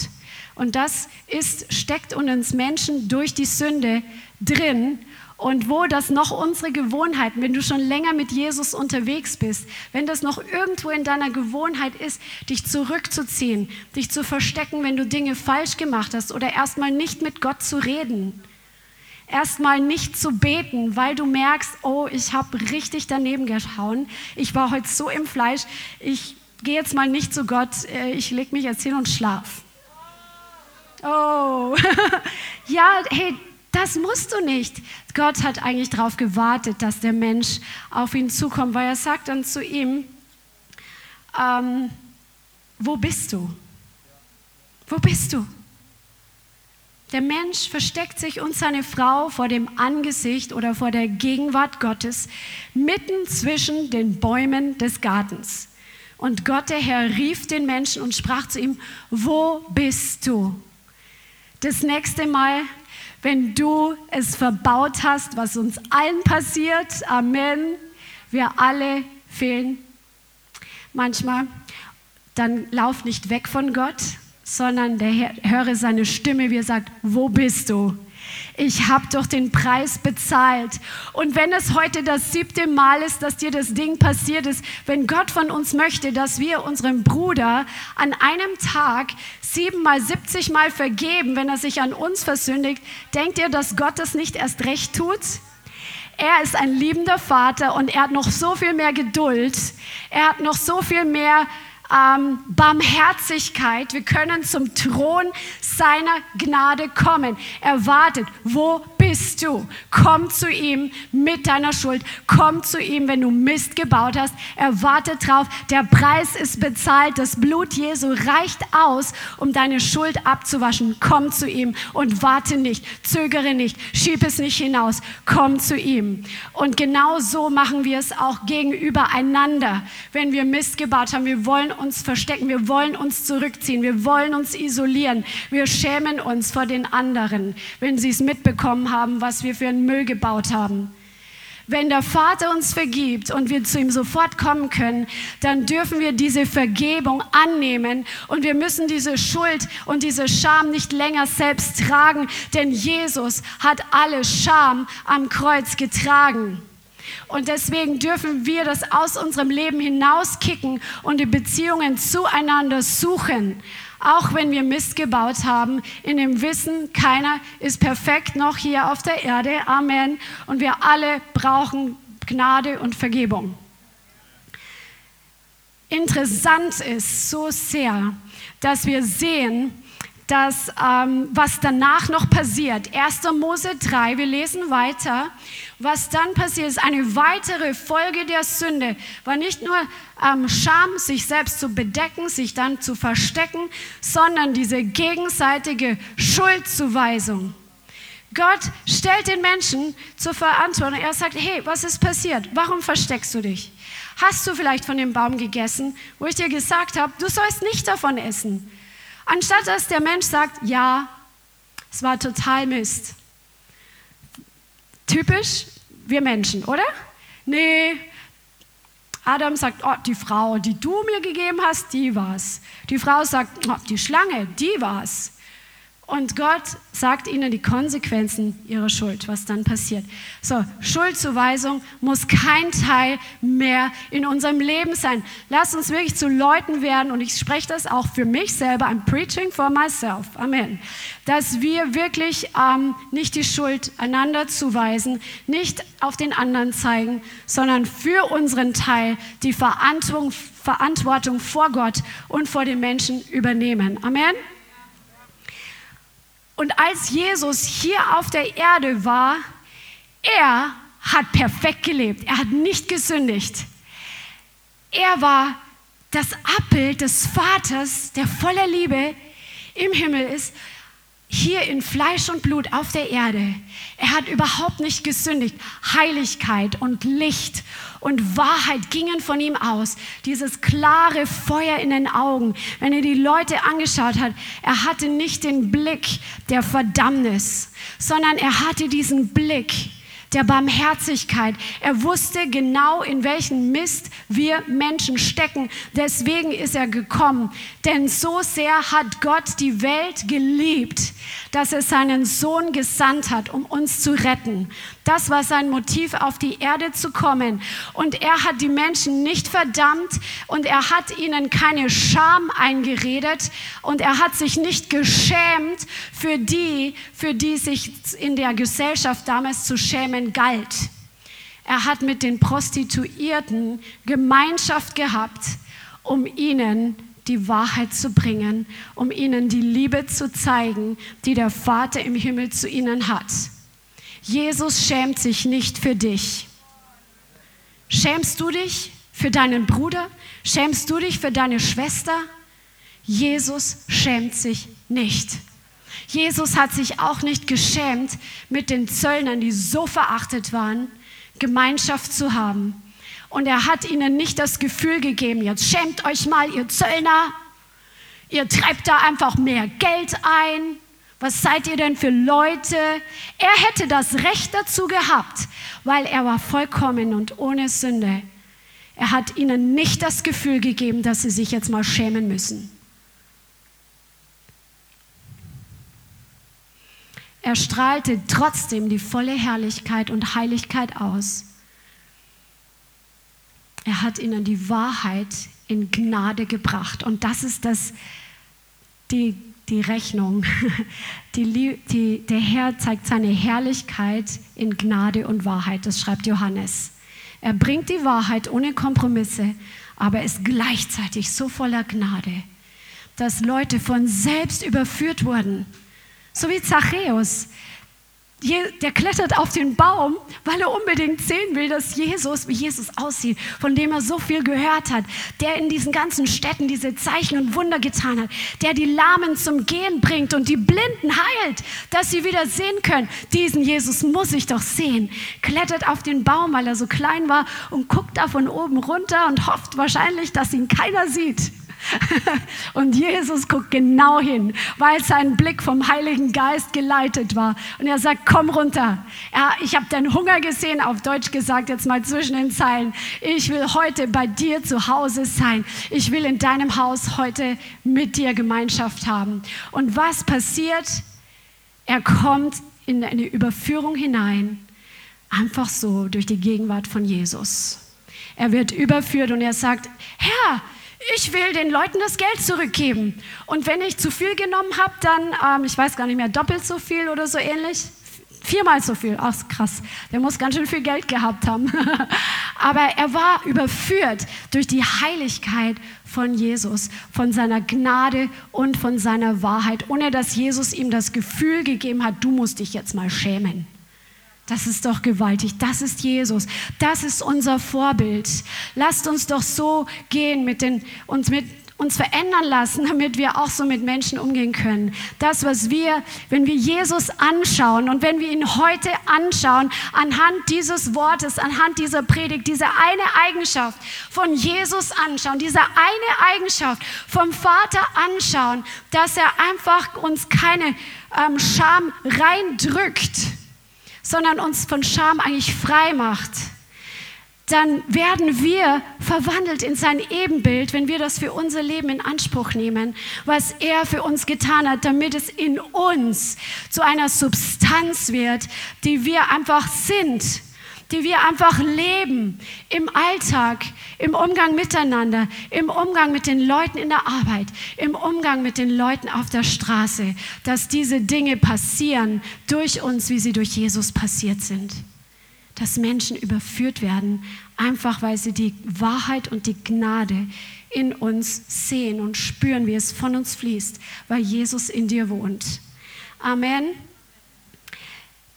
Und das ist, steckt uns Menschen durch die Sünde drin und wo das noch unsere Gewohnheiten, wenn du schon länger mit Jesus unterwegs bist, wenn das noch irgendwo in deiner Gewohnheit ist, dich zurückzuziehen, dich zu verstecken, wenn du Dinge falsch gemacht hast oder erstmal nicht mit Gott zu reden, erstmal nicht zu beten, weil du merkst, oh, ich habe richtig daneben gehauen, ich war heute so im Fleisch, ich gehe jetzt mal nicht zu Gott, äh, ich lege mich jetzt hin und schlaf. Oh, ja, hey, das musst du nicht. Gott hat eigentlich darauf gewartet, dass der Mensch auf ihn zukommt, weil er sagt dann zu ihm, ähm, wo bist du? Wo bist du? Der Mensch versteckt sich und seine Frau vor dem Angesicht oder vor der Gegenwart Gottes mitten zwischen den Bäumen des Gartens. Und Gott, der Herr, rief den Menschen und sprach zu ihm, wo bist du? Das nächste Mal wenn du es verbaut hast, was uns allen passiert. Amen. Wir alle fehlen manchmal. Dann lauf nicht weg von Gott, sondern der Herr, höre seine Stimme, wie er sagt, wo bist du? Ich habe doch den Preis bezahlt. Und wenn es heute das siebte Mal ist, dass dir das Ding passiert ist, wenn Gott von uns möchte, dass wir unserem Bruder an einem Tag siebenmal, siebzigmal vergeben, wenn er sich an uns versündigt, denkt ihr, dass Gott das nicht erst recht tut? Er ist ein liebender Vater und er hat noch so viel mehr Geduld. Er hat noch so viel mehr ähm, Barmherzigkeit. Wir können zum Thron seiner Gnade kommen. Er wartet. Wo bist du? Komm zu ihm mit deiner Schuld. Komm zu ihm, wenn du Mist gebaut hast. Er wartet drauf. Der Preis ist bezahlt. Das Blut Jesu reicht aus, um deine Schuld abzuwaschen. Komm zu ihm und warte nicht. Zögere nicht. Schieb es nicht hinaus. Komm zu ihm. Und genau so machen wir es auch gegenüber einander, wenn wir Mist gebaut haben. Wir wollen uns verstecken, wir wollen uns zurückziehen, wir wollen uns isolieren, wir schämen uns vor den anderen, wenn sie es mitbekommen haben, was wir für einen Müll gebaut haben. Wenn der Vater uns vergibt und wir zu ihm sofort kommen können, dann dürfen wir diese Vergebung annehmen und wir müssen diese Schuld und diese Scham nicht länger selbst tragen, denn Jesus hat alle Scham am Kreuz getragen. Und deswegen dürfen wir das aus unserem Leben hinauskicken und die Beziehungen zueinander suchen. Auch wenn wir Mist gebaut haben, in dem Wissen, keiner ist perfekt noch hier auf der Erde. Amen. Und wir alle brauchen Gnade und Vergebung. Interessant ist so sehr, dass wir sehen, dass ähm, was danach noch passiert. 1. Mose 3, wir lesen weiter. Was dann passiert, ist eine weitere Folge der Sünde. War nicht nur ähm, Scham, sich selbst zu bedecken, sich dann zu verstecken, sondern diese gegenseitige Schuldzuweisung. Gott stellt den Menschen zur Verantwortung. Er sagt, hey, was ist passiert? Warum versteckst du dich? Hast du vielleicht von dem Baum gegessen, wo ich dir gesagt habe, du sollst nicht davon essen? Anstatt dass der Mensch sagt, ja, es war total Mist. Typisch wir Menschen, oder? Nee. Adam sagt, oh, die Frau, die du mir gegeben hast, die war's. Die Frau sagt, oh, die Schlange, die war's. Und Gott sagt ihnen die Konsequenzen ihrer Schuld, was dann passiert. So, Schuldzuweisung muss kein Teil mehr in unserem Leben sein. Lass uns wirklich zu Leuten werden, und ich spreche das auch für mich selber, I'm preaching for myself, Amen, dass wir wirklich ähm, nicht die Schuld einander zuweisen, nicht auf den anderen zeigen, sondern für unseren Teil die Verantwortung, Verantwortung vor Gott und vor den Menschen übernehmen. Amen. Und als Jesus hier auf der Erde war, er hat perfekt gelebt. Er hat nicht gesündigt. Er war das Abbild des Vaters, der voller Liebe im Himmel ist hier in Fleisch und Blut auf der Erde. Er hat überhaupt nicht gesündigt. Heiligkeit und Licht und Wahrheit gingen von ihm aus. Dieses klare Feuer in den Augen. Wenn er die Leute angeschaut hat, er hatte nicht den Blick der Verdammnis, sondern er hatte diesen Blick der Barmherzigkeit. Er wusste genau, in welchen Mist wir Menschen stecken. Deswegen ist er gekommen. Denn so sehr hat Gott die Welt geliebt, dass er seinen Sohn gesandt hat, um uns zu retten. Das war sein Motiv, auf die Erde zu kommen. Und er hat die Menschen nicht verdammt und er hat ihnen keine Scham eingeredet und er hat sich nicht geschämt für die, für die sich in der Gesellschaft damals zu schämen galt. Er hat mit den Prostituierten Gemeinschaft gehabt, um ihnen die Wahrheit zu bringen, um ihnen die Liebe zu zeigen, die der Vater im Himmel zu ihnen hat. Jesus schämt sich nicht für dich. Schämst du dich für deinen Bruder? Schämst du dich für deine Schwester? Jesus schämt sich nicht. Jesus hat sich auch nicht geschämt, mit den Zöllnern, die so verachtet waren, Gemeinschaft zu haben. Und er hat ihnen nicht das Gefühl gegeben, jetzt schämt euch mal, ihr Zöllner, ihr treibt da einfach mehr Geld ein, was seid ihr denn für Leute? Er hätte das Recht dazu gehabt, weil er war vollkommen und ohne Sünde. Er hat ihnen nicht das Gefühl gegeben, dass sie sich jetzt mal schämen müssen. Er strahlte trotzdem die volle Herrlichkeit und Heiligkeit aus. Er hat ihnen die Wahrheit in Gnade gebracht. Und das ist das, die die Rechnung. Die, die, der Herr zeigt seine Herrlichkeit in Gnade und Wahrheit, das schreibt Johannes. Er bringt die Wahrheit ohne Kompromisse, aber ist gleichzeitig so voller Gnade, dass Leute von selbst überführt wurden. So wie Zachäus der klettert auf den Baum, weil er unbedingt sehen will, dass Jesus, wie Jesus aussieht, von dem er so viel gehört hat, der in diesen ganzen Städten diese Zeichen und Wunder getan hat, der die Lahmen zum Gehen bringt und die Blinden heilt, dass sie wieder sehen können. Diesen Jesus muss ich doch sehen. Klettert auf den Baum, weil er so klein war und guckt da von oben runter und hofft wahrscheinlich, dass ihn keiner sieht. Und Jesus guckt genau hin, weil sein Blick vom Heiligen Geist geleitet war. Und er sagt, komm runter. Ja, ich habe deinen Hunger gesehen, auf Deutsch gesagt, jetzt mal zwischen den Zeilen. Ich will heute bei dir zu Hause sein. Ich will in deinem Haus heute mit dir Gemeinschaft haben. Und was passiert? Er kommt in eine Überführung hinein, einfach so durch die Gegenwart von Jesus. Er wird überführt und er sagt, Herr, ich will den Leuten das Geld zurückgeben. Und wenn ich zu viel genommen habe, dann, ähm, ich weiß gar nicht mehr, doppelt so viel oder so ähnlich. Viermal so viel. Ach, krass. Der muss ganz schön viel Geld gehabt haben. Aber er war überführt durch die Heiligkeit von Jesus, von seiner Gnade und von seiner Wahrheit, ohne dass Jesus ihm das Gefühl gegeben hat, du musst dich jetzt mal schämen. Das ist doch gewaltig. Das ist Jesus. Das ist unser Vorbild. Lasst uns doch so gehen mit den, uns mit uns verändern lassen, damit wir auch so mit Menschen umgehen können. Das, was wir, wenn wir Jesus anschauen und wenn wir ihn heute anschauen, anhand dieses Wortes, anhand dieser Predigt, diese eine Eigenschaft von Jesus anschauen, diese eine Eigenschaft vom Vater anschauen, dass er einfach uns keine ähm, Scham reindrückt, sondern uns von Scham eigentlich frei macht, dann werden wir verwandelt in sein Ebenbild, wenn wir das für unser Leben in Anspruch nehmen, was er für uns getan hat, damit es in uns zu einer Substanz wird, die wir einfach sind, die wir einfach leben im Alltag, im Umgang miteinander, im Umgang mit den Leuten in der Arbeit, im Umgang mit den Leuten auf der Straße, dass diese Dinge passieren durch uns, wie sie durch Jesus passiert sind. Dass Menschen überführt werden, einfach weil sie die Wahrheit und die Gnade in uns sehen und spüren, wie es von uns fließt, weil Jesus in dir wohnt. Amen.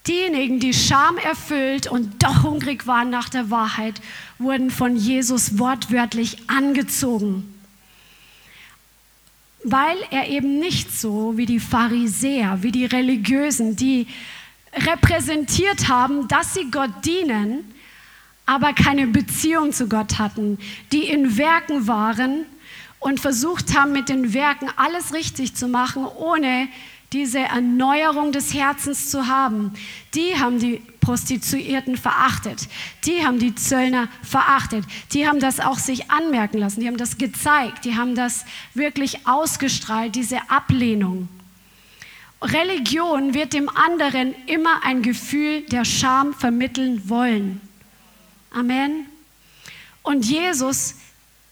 Diejenigen, die Scham erfüllt und doch hungrig waren nach der Wahrheit, wurden von Jesus wortwörtlich angezogen, weil er eben nicht so wie die Pharisäer, wie die Religiösen, die repräsentiert haben, dass sie Gott dienen, aber keine Beziehung zu Gott hatten, die in Werken waren und versucht haben, mit den Werken alles richtig zu machen, ohne diese Erneuerung des Herzens zu haben. Die haben die Prostituierten verachtet. Die haben die Zöllner verachtet. Die haben das auch sich anmerken lassen. Die haben das gezeigt. Die haben das wirklich ausgestrahlt, diese Ablehnung. Religion wird dem anderen immer ein Gefühl der Scham vermitteln wollen. Amen. Und Jesus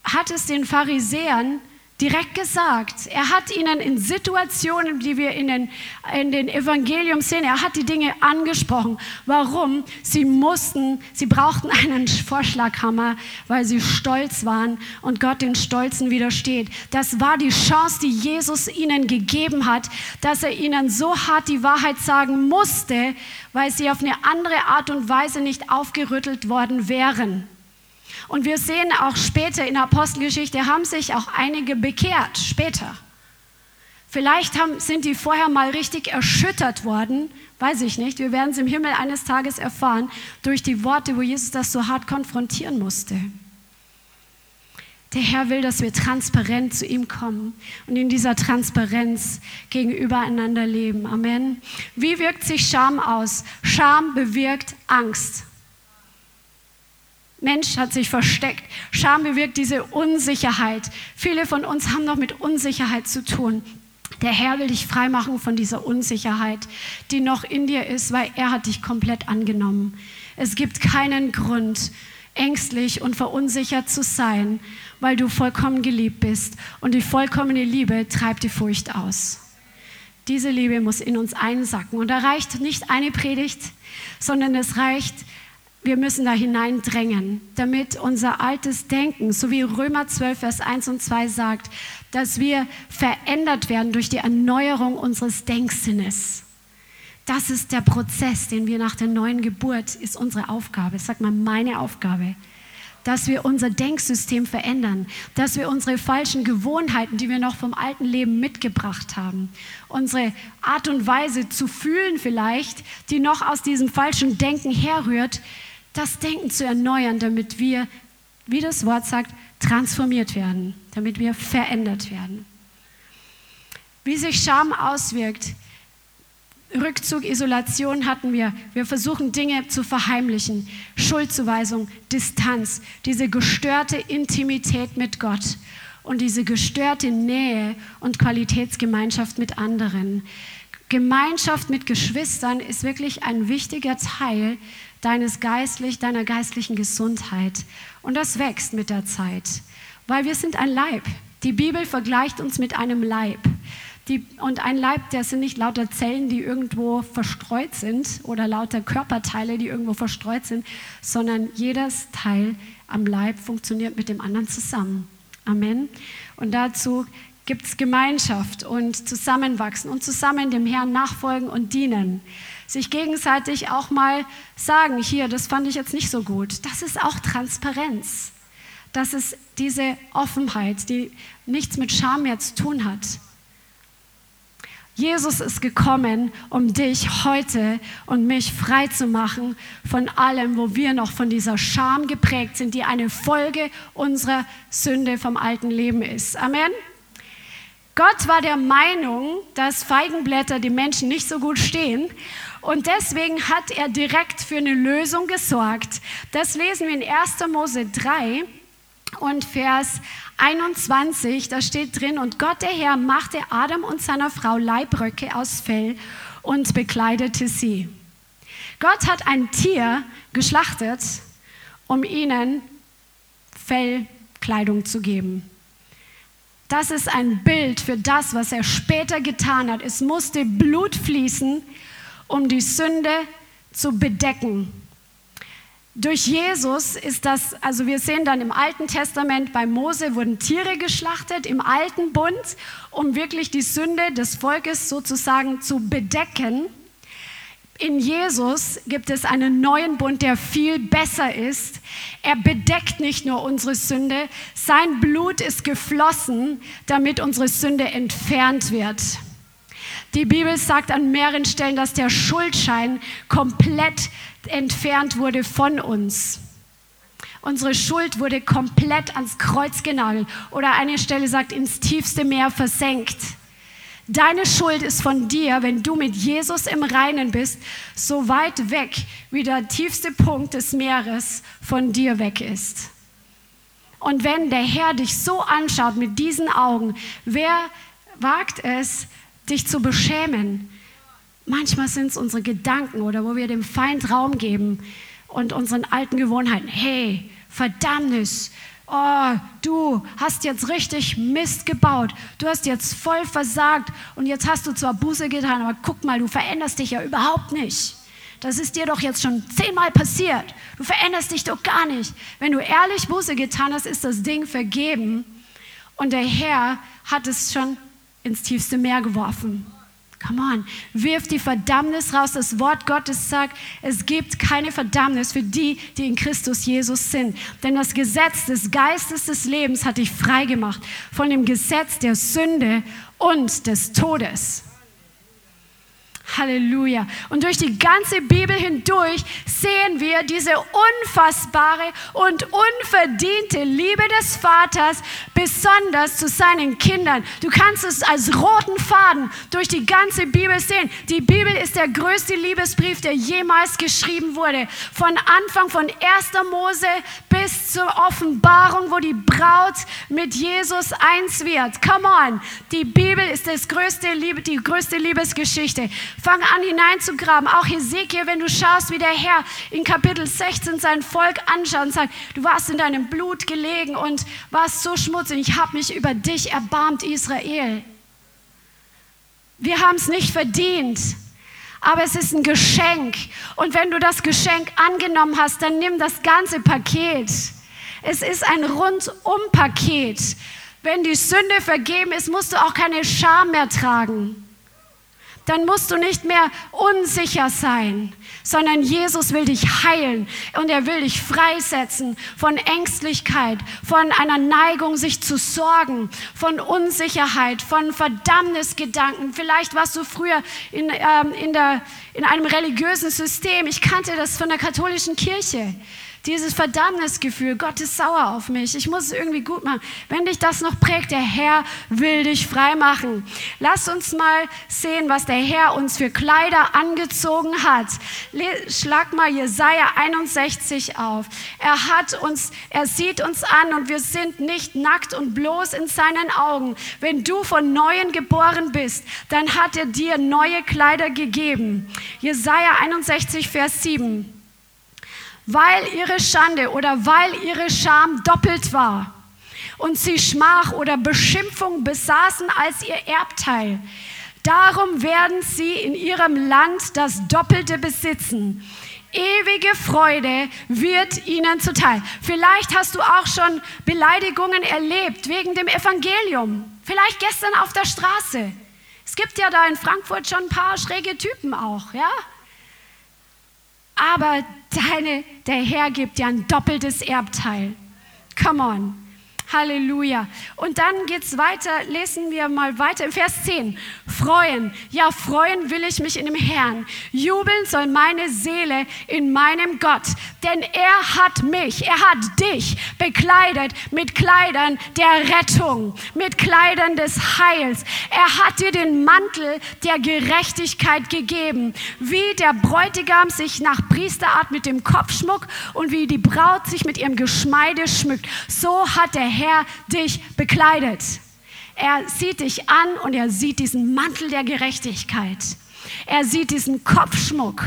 hat es den Pharisäern direkt gesagt. Er hat ihnen in Situationen, die wir in den, in den Evangelium sehen, er hat die Dinge angesprochen. Warum? Sie mussten, sie brauchten einen Vorschlaghammer, weil sie stolz waren und Gott den Stolzen widersteht. Das war die Chance, die Jesus ihnen gegeben hat, dass er ihnen so hart die Wahrheit sagen musste, weil sie auf eine andere Art und Weise nicht aufgerüttelt worden wären. Und wir sehen auch später in der Apostelgeschichte, haben sich auch einige bekehrt, später. Vielleicht haben, sind die vorher mal richtig erschüttert worden, weiß ich nicht. Wir werden es im Himmel eines Tages erfahren, durch die Worte, wo Jesus das so hart konfrontieren musste. Der Herr will, dass wir transparent zu ihm kommen und in dieser Transparenz gegenüber einander leben. Amen. Wie wirkt sich Scham aus? Scham bewirkt Angst. Mensch hat sich versteckt. Scham bewirkt diese Unsicherheit. Viele von uns haben noch mit Unsicherheit zu tun. Der Herr will dich freimachen von dieser Unsicherheit, die noch in dir ist, weil er hat dich komplett angenommen. Es gibt keinen Grund, ängstlich und verunsichert zu sein, weil du vollkommen geliebt bist. Und die vollkommene Liebe treibt die Furcht aus. Diese Liebe muss in uns einsacken. Und da reicht nicht eine Predigt, sondern es reicht wir müssen da hineindrängen, damit unser altes Denken, so wie Römer 12, Vers 1 und 2 sagt, dass wir verändert werden durch die Erneuerung unseres Denksinnes. Das ist der Prozess, den wir nach der neuen Geburt, ist unsere Aufgabe. Sag mal, meine Aufgabe. Dass wir unser Denksystem verändern, dass wir unsere falschen Gewohnheiten, die wir noch vom alten Leben mitgebracht haben, unsere Art und Weise zu fühlen vielleicht, die noch aus diesem falschen Denken herrührt, das Denken zu erneuern, damit wir, wie das Wort sagt, transformiert werden, damit wir verändert werden. Wie sich Scham auswirkt, Rückzug, Isolation hatten wir. Wir versuchen Dinge zu verheimlichen. Schuldzuweisung, Distanz, diese gestörte Intimität mit Gott und diese gestörte Nähe und Qualitätsgemeinschaft mit anderen. Gemeinschaft mit Geschwistern ist wirklich ein wichtiger Teil deines geistlich, deiner geistlichen Gesundheit. Und das wächst mit der Zeit, weil wir sind ein Leib. Die Bibel vergleicht uns mit einem Leib. Die, und ein Leib, der sind nicht lauter Zellen, die irgendwo verstreut sind oder lauter Körperteile, die irgendwo verstreut sind, sondern jedes Teil am Leib funktioniert mit dem anderen zusammen. Amen. Und dazu gibt es Gemeinschaft und Zusammenwachsen und zusammen dem Herrn nachfolgen und dienen. Sich gegenseitig auch mal sagen, hier, das fand ich jetzt nicht so gut. Das ist auch Transparenz. Das ist diese Offenheit, die nichts mit Scham mehr zu tun hat. Jesus ist gekommen, um dich heute und mich frei zu machen von allem, wo wir noch von dieser Scham geprägt sind, die eine Folge unserer Sünde vom alten Leben ist. Amen. Gott war der Meinung, dass Feigenblätter die Menschen nicht so gut stehen und deswegen hat er direkt für eine Lösung gesorgt. Das lesen wir in 1. Mose 3 und Vers 21, da steht drin, und Gott der Herr machte Adam und seiner Frau Leibröcke aus Fell und bekleidete sie. Gott hat ein Tier geschlachtet, um ihnen Fellkleidung zu geben. Das ist ein Bild für das, was er später getan hat. Es musste Blut fließen, um die Sünde zu bedecken. Durch Jesus ist das, also wir sehen dann im Alten Testament, bei Mose wurden Tiere geschlachtet im Alten Bund, um wirklich die Sünde des Volkes sozusagen zu bedecken. In Jesus gibt es einen neuen Bund, der viel besser ist. Er bedeckt nicht nur unsere Sünde, sein Blut ist geflossen, damit unsere Sünde entfernt wird. Die Bibel sagt an mehreren Stellen, dass der Schuldschein komplett entfernt wurde von uns. Unsere Schuld wurde komplett ans Kreuz genagelt oder eine Stelle sagt ins tiefste Meer versenkt. Deine Schuld ist von dir, wenn du mit Jesus im Reinen bist, so weit weg, wie der tiefste Punkt des Meeres von dir weg ist. Und wenn der Herr dich so anschaut mit diesen Augen, wer wagt es, dich zu beschämen? Manchmal sind es unsere Gedanken oder wo wir dem Feind Raum geben und unseren alten Gewohnheiten. Hey, Verdammnis, oh, du hast jetzt richtig Mist gebaut, du hast jetzt voll versagt und jetzt hast du zwar Buße getan, aber guck mal, du veränderst dich ja überhaupt nicht. Das ist dir doch jetzt schon zehnmal passiert. Du veränderst dich doch gar nicht. Wenn du ehrlich Buße getan hast, ist das Ding vergeben und der Herr hat es schon ins tiefste Meer geworfen. Come on, wirf die Verdammnis raus. Das Wort Gottes sagt, es gibt keine Verdammnis für die, die in Christus Jesus sind. Denn das Gesetz des Geistes des Lebens hat dich frei gemacht von dem Gesetz der Sünde und des Todes. Halleluja. Und durch die ganze Bibel hindurch sehen wir diese unfassbare und unverdiente Liebe des Vaters, besonders zu seinen Kindern. Du kannst es als roten Faden durch die ganze Bibel sehen. Die Bibel ist der größte Liebesbrief, der jemals geschrieben wurde. Von Anfang von 1. Mose bis zur Offenbarung, wo die Braut mit Jesus eins wird. Come on. Die Bibel ist das größte Liebe, die größte Liebesgeschichte. Fang an hineinzugraben. Auch Hesekiel, wenn du schaust, wie der Herr in Kapitel 16 sein Volk anschaut und sagt, du warst in deinem Blut gelegen und warst so schmutzig. Ich habe mich über dich erbarmt, Israel. Wir haben es nicht verdient, aber es ist ein Geschenk. Und wenn du das Geschenk angenommen hast, dann nimm das ganze Paket. Es ist ein Rundum-Paket. Wenn die Sünde vergeben ist, musst du auch keine Scham mehr tragen dann musst du nicht mehr unsicher sein, sondern Jesus will dich heilen und er will dich freisetzen von Ängstlichkeit, von einer Neigung, sich zu sorgen, von Unsicherheit, von Verdammnisgedanken. Vielleicht warst du früher in, ähm, in, der, in einem religiösen System. Ich kannte das von der katholischen Kirche. Dieses Verdammnisgefühl, Gott ist sauer auf mich, ich muss es irgendwie gut machen. Wenn dich das noch prägt, der Herr will dich frei machen. Lass uns mal sehen, was der Herr uns für Kleider angezogen hat. Schlag mal Jesaja 61 auf. Er hat uns, er sieht uns an und wir sind nicht nackt und bloß in seinen Augen. Wenn du von Neuem geboren bist, dann hat er dir neue Kleider gegeben. Jesaja 61, Vers 7 weil ihre Schande oder weil ihre Scham doppelt war und sie Schmach oder Beschimpfung besaßen als ihr Erbteil. Darum werden sie in ihrem Land das Doppelte besitzen. Ewige Freude wird ihnen zuteil. Vielleicht hast du auch schon Beleidigungen erlebt wegen dem Evangelium. Vielleicht gestern auf der Straße. Es gibt ja da in Frankfurt schon ein paar schräge Typen auch, ja? Aber deine, der Herr gibt dir ein doppeltes Erbteil. Come on. Halleluja. Und dann geht es weiter, lesen wir mal weiter im Vers 10. Freuen, ja, freuen will ich mich in dem Herrn. Jubeln soll meine Seele in meinem Gott, denn er hat mich, er hat dich bekleidet mit Kleidern der Rettung, mit Kleidern des Heils. Er hat dir den Mantel der Gerechtigkeit gegeben, wie der Bräutigam sich nach Priesterart mit dem Kopfschmuck und wie die Braut sich mit ihrem Geschmeide schmückt. So hat der Herr dich bekleidet. Er sieht dich an und er sieht diesen Mantel der Gerechtigkeit. Er sieht diesen Kopfschmuck.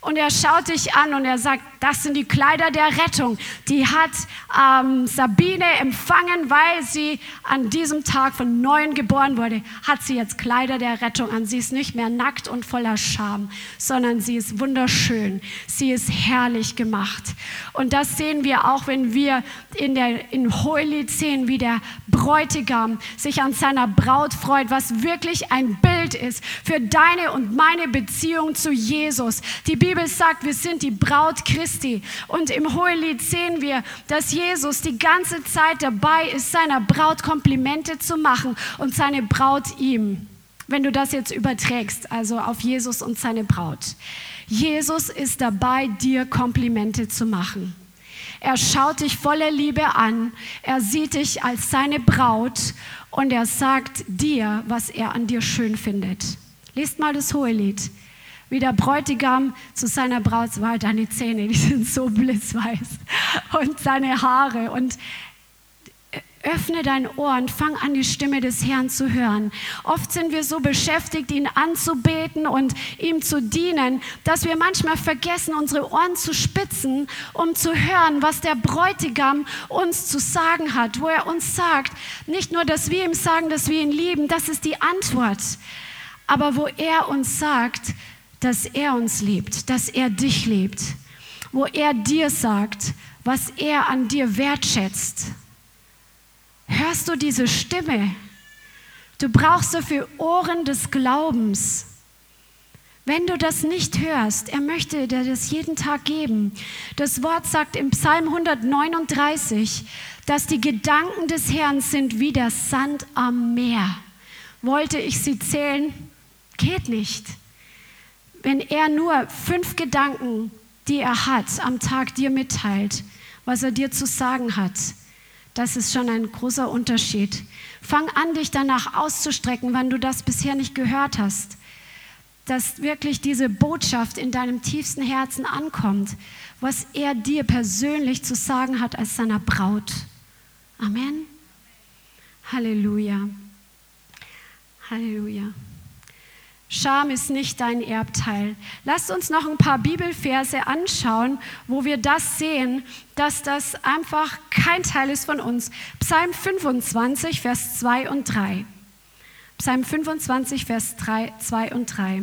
Und er schaut dich an und er sagt, das sind die Kleider der Rettung. Die hat ähm, Sabine empfangen, weil sie an diesem Tag von neuem geboren wurde. Hat sie jetzt Kleider der Rettung an. Sie ist nicht mehr nackt und voller Scham, sondern sie ist wunderschön. Sie ist herrlich gemacht. Und das sehen wir auch, wenn wir in, der, in Hohelied sehen, wie der Bräutigam sich an seiner Braut freut, was wirklich ein Bild ist für deine und meine Beziehung zu Jesus. Die Bibel sagt, wir sind die Braut Christi. Und im Hohelied sehen wir, dass Jesus die ganze Zeit dabei ist, seiner Braut Komplimente zu machen und seine Braut ihm. Wenn du das jetzt überträgst, also auf Jesus und seine Braut. Jesus ist dabei, dir Komplimente zu machen. Er schaut dich voller Liebe an. Er sieht dich als seine Braut und er sagt dir, was er an dir schön findet. Lest mal das Hohelied. Wie der Bräutigam zu seiner Braut war, deine Zähne, die sind so blitzweiß und seine Haare. Und Öffne dein Ohr und fang an, die Stimme des Herrn zu hören. Oft sind wir so beschäftigt, ihn anzubeten und ihm zu dienen, dass wir manchmal vergessen, unsere Ohren zu spitzen, um zu hören, was der Bräutigam uns zu sagen hat, wo er uns sagt, nicht nur, dass wir ihm sagen, dass wir ihn lieben, das ist die Antwort, aber wo er uns sagt, dass er uns liebt, dass er dich liebt, wo er dir sagt, was er an dir wertschätzt Hörst du diese Stimme? Du brauchst dafür Ohren des Glaubens. Wenn du das nicht hörst, er möchte dir das jeden Tag geben. Das Wort sagt im Psalm 139, dass die Gedanken des Herrn sind wie der Sand am Meer. Wollte ich sie zählen? Geht nicht. Wenn er nur fünf Gedanken, die er hat, am Tag dir mitteilt, was er dir zu sagen hat, das ist schon ein großer Unterschied. Fang an, dich danach auszustrecken, wenn du das bisher nicht gehört hast. Dass wirklich diese Botschaft in deinem tiefsten Herzen ankommt, was er dir persönlich zu sagen hat als seiner Braut. Amen. Halleluja. Halleluja. Scham ist nicht dein Erbteil. Lasst uns noch ein paar Bibelverse anschauen, wo wir das sehen, dass das einfach kein Teil ist von uns. Psalm 25, Vers 2 und 3. Psalm 25, Vers 3, 2 und 3.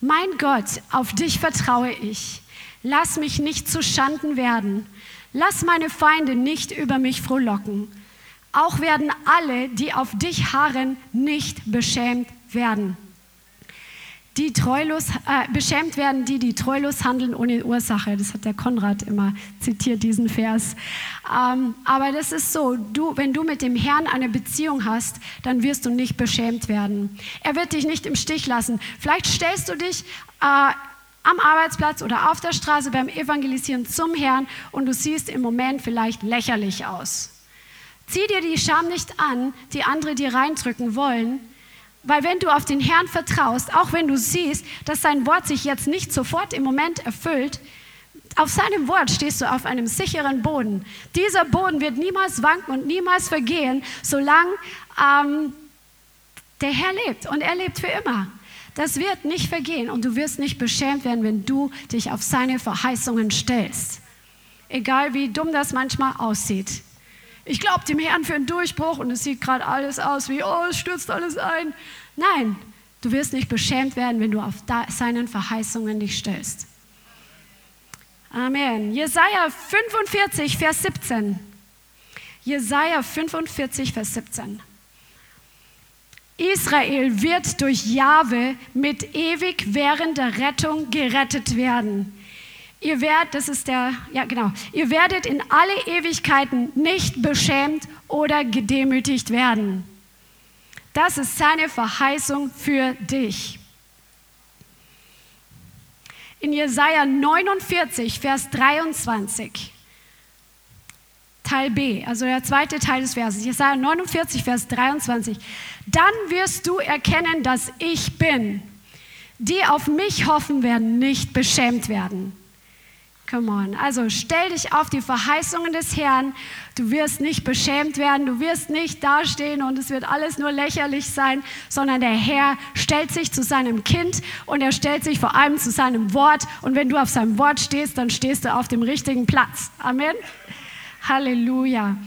Mein Gott, auf dich vertraue ich. Lass mich nicht zu Schanden werden. Lass meine Feinde nicht über mich frohlocken. Auch werden alle, die auf dich harren, nicht beschämt werden. Die treulos, äh, beschämt werden die, die treulos handeln ohne Ursache. Das hat der Konrad immer zitiert, diesen Vers. Ähm, aber das ist so, du, wenn du mit dem Herrn eine Beziehung hast, dann wirst du nicht beschämt werden. Er wird dich nicht im Stich lassen. Vielleicht stellst du dich äh, am Arbeitsplatz oder auf der Straße beim Evangelisieren zum Herrn und du siehst im Moment vielleicht lächerlich aus. Zieh dir die Scham nicht an, die andere dir reindrücken wollen, weil wenn du auf den Herrn vertraust, auch wenn du siehst, dass sein Wort sich jetzt nicht sofort im Moment erfüllt, auf seinem Wort stehst du auf einem sicheren Boden. Dieser Boden wird niemals wanken und niemals vergehen, solange ähm, der Herr lebt. Und er lebt für immer. Das wird nicht vergehen und du wirst nicht beschämt werden, wenn du dich auf seine Verheißungen stellst. Egal wie dumm das manchmal aussieht. Ich glaube dem Herrn für einen Durchbruch und es sieht gerade alles aus wie, oh, es stürzt alles ein. Nein, du wirst nicht beschämt werden, wenn du auf seinen Verheißungen dich stellst. Amen. Jesaja 45, Vers 17. Jesaja 45, Vers 17. Israel wird durch Jahwe mit ewig währender Rettung gerettet werden. Ihr werdet, das ist der, ja genau, ihr werdet in alle Ewigkeiten nicht beschämt oder gedemütigt werden. Das ist seine Verheißung für dich. In Jesaja 49, Vers 23. Teil B, also der zweite Teil des Verses, Jesaja 49, Vers 23. Dann wirst du erkennen, dass ich bin. Die auf mich hoffen werden, nicht beschämt werden. Come on. Also stell dich auf die Verheißungen des Herrn. Du wirst nicht beschämt werden, du wirst nicht dastehen und es wird alles nur lächerlich sein, sondern der Herr stellt sich zu seinem Kind und er stellt sich vor allem zu seinem Wort. Und wenn du auf seinem Wort stehst, dann stehst du auf dem richtigen Platz. Amen. Halleluja.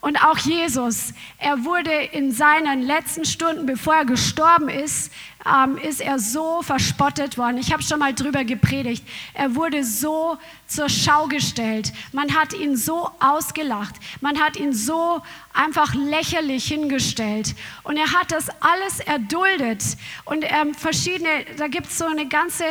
Und auch Jesus, er wurde in seinen letzten Stunden, bevor er gestorben ist, ähm, ist er so verspottet worden. Ich habe schon mal drüber gepredigt. Er wurde so zur Schau gestellt. Man hat ihn so ausgelacht. Man hat ihn so einfach lächerlich hingestellt. Und er hat das alles erduldet. Und ähm, verschiedene, da gibt es so eine ganze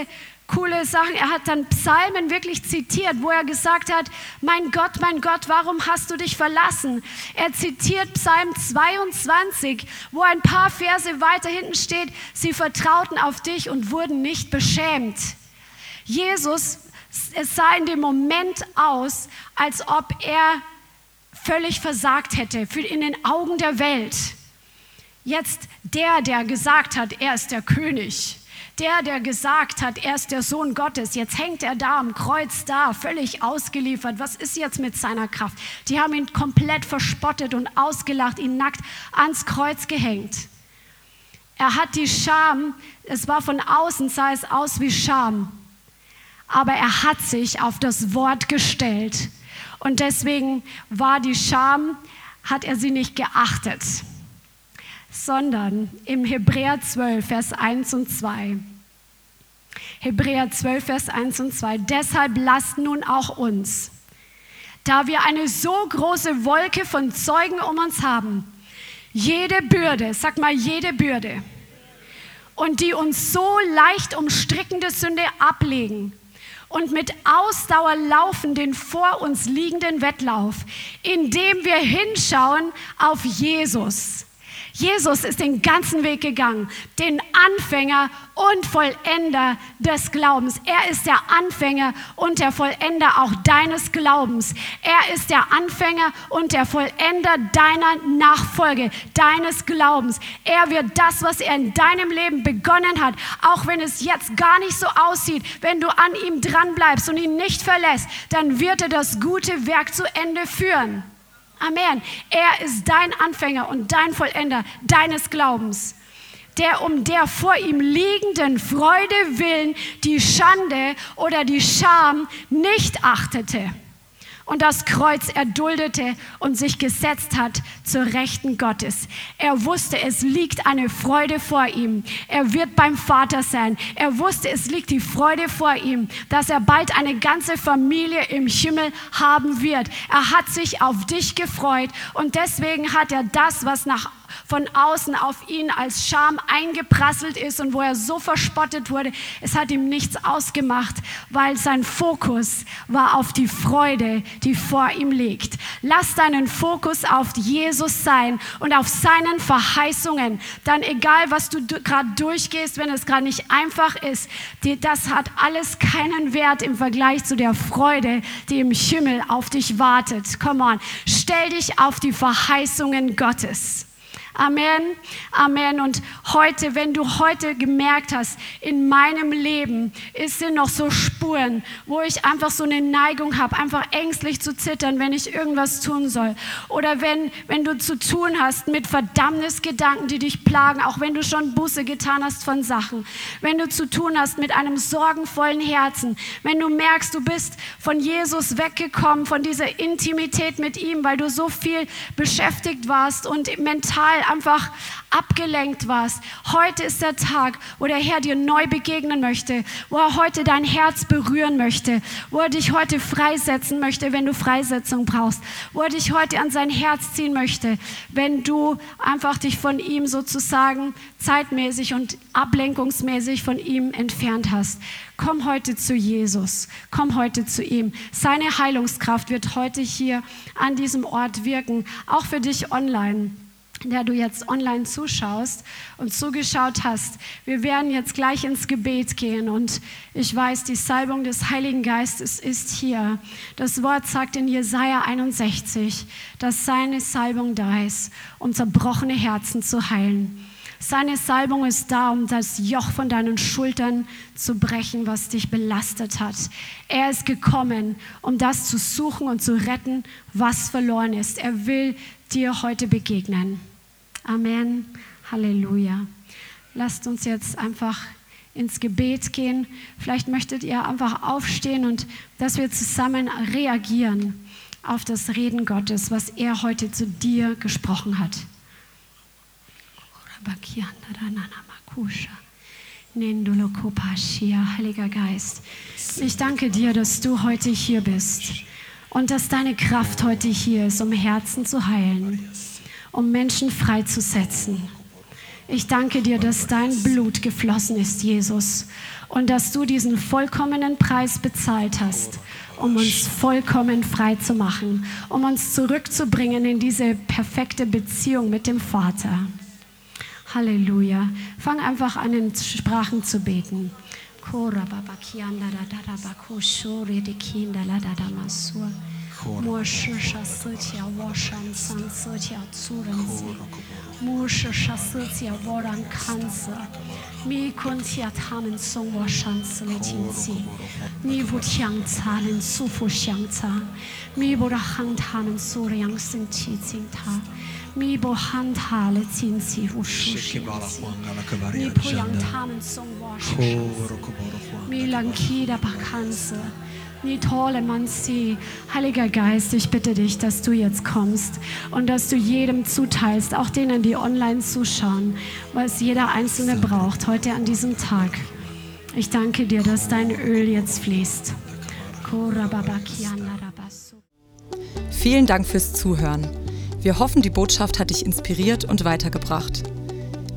coole Sachen. Er hat dann Psalmen wirklich zitiert, wo er gesagt hat, mein Gott, mein Gott, warum hast du dich verlassen? Er zitiert Psalm 22, wo ein paar Verse weiter hinten steht, sie vertrauten auf dich und wurden nicht beschämt. Jesus, es sah in dem Moment aus, als ob er völlig versagt hätte für in den Augen der Welt. Jetzt der, der gesagt hat, er ist der König, der, der gesagt hat, er ist der Sohn Gottes, jetzt hängt er da am Kreuz da, völlig ausgeliefert. Was ist jetzt mit seiner Kraft? Die haben ihn komplett verspottet und ausgelacht, ihn nackt ans Kreuz gehängt. Er hat die Scham, es war von außen, sah es aus wie Scham, aber er hat sich auf das Wort gestellt. Und deswegen war die Scham, hat er sie nicht geachtet sondern im Hebräer 12, Vers 1 und 2. Hebräer 12, Vers 1 und 2. Deshalb lasst nun auch uns, da wir eine so große Wolke von Zeugen um uns haben, jede Bürde, sag mal jede Bürde, und die uns so leicht umstrickende Sünde ablegen und mit Ausdauer laufen den vor uns liegenden Wettlauf, indem wir hinschauen auf Jesus Jesus ist den ganzen Weg gegangen, den Anfänger und Vollender des Glaubens. Er ist der Anfänger und der Vollender auch deines Glaubens. Er ist der Anfänger und der Vollender deiner Nachfolge, deines Glaubens. Er wird das, was er in deinem Leben begonnen hat, auch wenn es jetzt gar nicht so aussieht, wenn du an ihm dran bleibst und ihn nicht verlässt, dann wird er das gute Werk zu Ende führen. Amen. Er ist dein Anfänger und dein Vollender deines Glaubens, der um der vor ihm liegenden Freude willen die Schande oder die Scham nicht achtete und das Kreuz erduldete und sich gesetzt hat zur Rechten Gottes. Er wusste, es liegt eine Freude vor ihm. Er wird beim Vater sein. Er wusste, es liegt die Freude vor ihm, dass er bald eine ganze Familie im Himmel haben wird. Er hat sich auf dich gefreut und deswegen hat er das, was nach von außen auf ihn als Scham eingeprasselt ist und wo er so verspottet wurde, es hat ihm nichts ausgemacht, weil sein Fokus war auf die Freude, die vor ihm liegt. Lass deinen Fokus auf Jesus sein und auf seinen Verheißungen. Dann egal, was du gerade durchgehst, wenn es gerade nicht einfach ist, das hat alles keinen Wert im Vergleich zu der Freude, die im Himmel auf dich wartet. Come on, stell dich auf die Verheißungen Gottes. Amen, Amen. Und heute, wenn du heute gemerkt hast, in meinem Leben ist sind noch so Spuren, wo ich einfach so eine Neigung habe, einfach ängstlich zu zittern, wenn ich irgendwas tun soll. Oder wenn, wenn du zu tun hast mit Verdammnisgedanken, die dich plagen, auch wenn du schon Buße getan hast von Sachen. Wenn du zu tun hast mit einem sorgenvollen Herzen. Wenn du merkst, du bist von Jesus weggekommen, von dieser Intimität mit ihm, weil du so viel beschäftigt warst und mental einfach abgelenkt warst. Heute ist der Tag, wo der Herr dir neu begegnen möchte, wo er heute dein Herz berühren möchte, wo er dich heute freisetzen möchte, wenn du Freisetzung brauchst, wo er dich heute an sein Herz ziehen möchte, wenn du einfach dich von ihm sozusagen zeitmäßig und ablenkungsmäßig von ihm entfernt hast. Komm heute zu Jesus, komm heute zu ihm. Seine Heilungskraft wird heute hier an diesem Ort wirken, auch für dich online der du jetzt online zuschaust und zugeschaut hast. Wir werden jetzt gleich ins Gebet gehen und ich weiß, die Salbung des Heiligen Geistes ist hier. Das Wort sagt in Jesaja 61, dass seine Salbung da ist, um zerbrochene Herzen zu heilen. Seine Salbung ist da, um das Joch von deinen Schultern zu brechen, was dich belastet hat. Er ist gekommen, um das zu suchen und zu retten, was verloren ist. Er will dir heute begegnen. Amen. Halleluja. Lasst uns jetzt einfach ins Gebet gehen. Vielleicht möchtet ihr einfach aufstehen und dass wir zusammen reagieren auf das Reden Gottes, was er heute zu dir gesprochen hat. Heiliger Geist, ich danke dir, dass du heute hier bist und dass deine Kraft heute hier ist, um Herzen zu heilen um Menschen freizusetzen. Ich danke dir, dass dein Blut geflossen ist, Jesus, und dass du diesen vollkommenen Preis bezahlt hast, um uns vollkommen frei zu machen, um uns zurückzubringen in diese perfekte Beziehung mit dem Vater. Halleluja. Fang einfach an, in Sprachen zu beten. Kora baba kianda da da da bakushuri di kinda la da da masur. 我是十四节，我上三四节，做人子，我是十四节，我让看子，每况且他们送我上次的经济，你不强差能束缚相差，你不让他们数量生气进他。你不喊他的经济无数世你不让他们送我上次，你能气看子。你 tolle Mansi, Heiliger Geist, ich bitte dich, dass du jetzt kommst und dass du jedem zuteilst, auch denen, die online zuschauen, was jeder Einzelne braucht heute an diesem Tag. Ich danke dir, dass dein Öl jetzt fließt. Vielen Dank fürs Zuhören. Wir hoffen, die Botschaft hat dich inspiriert und weitergebracht.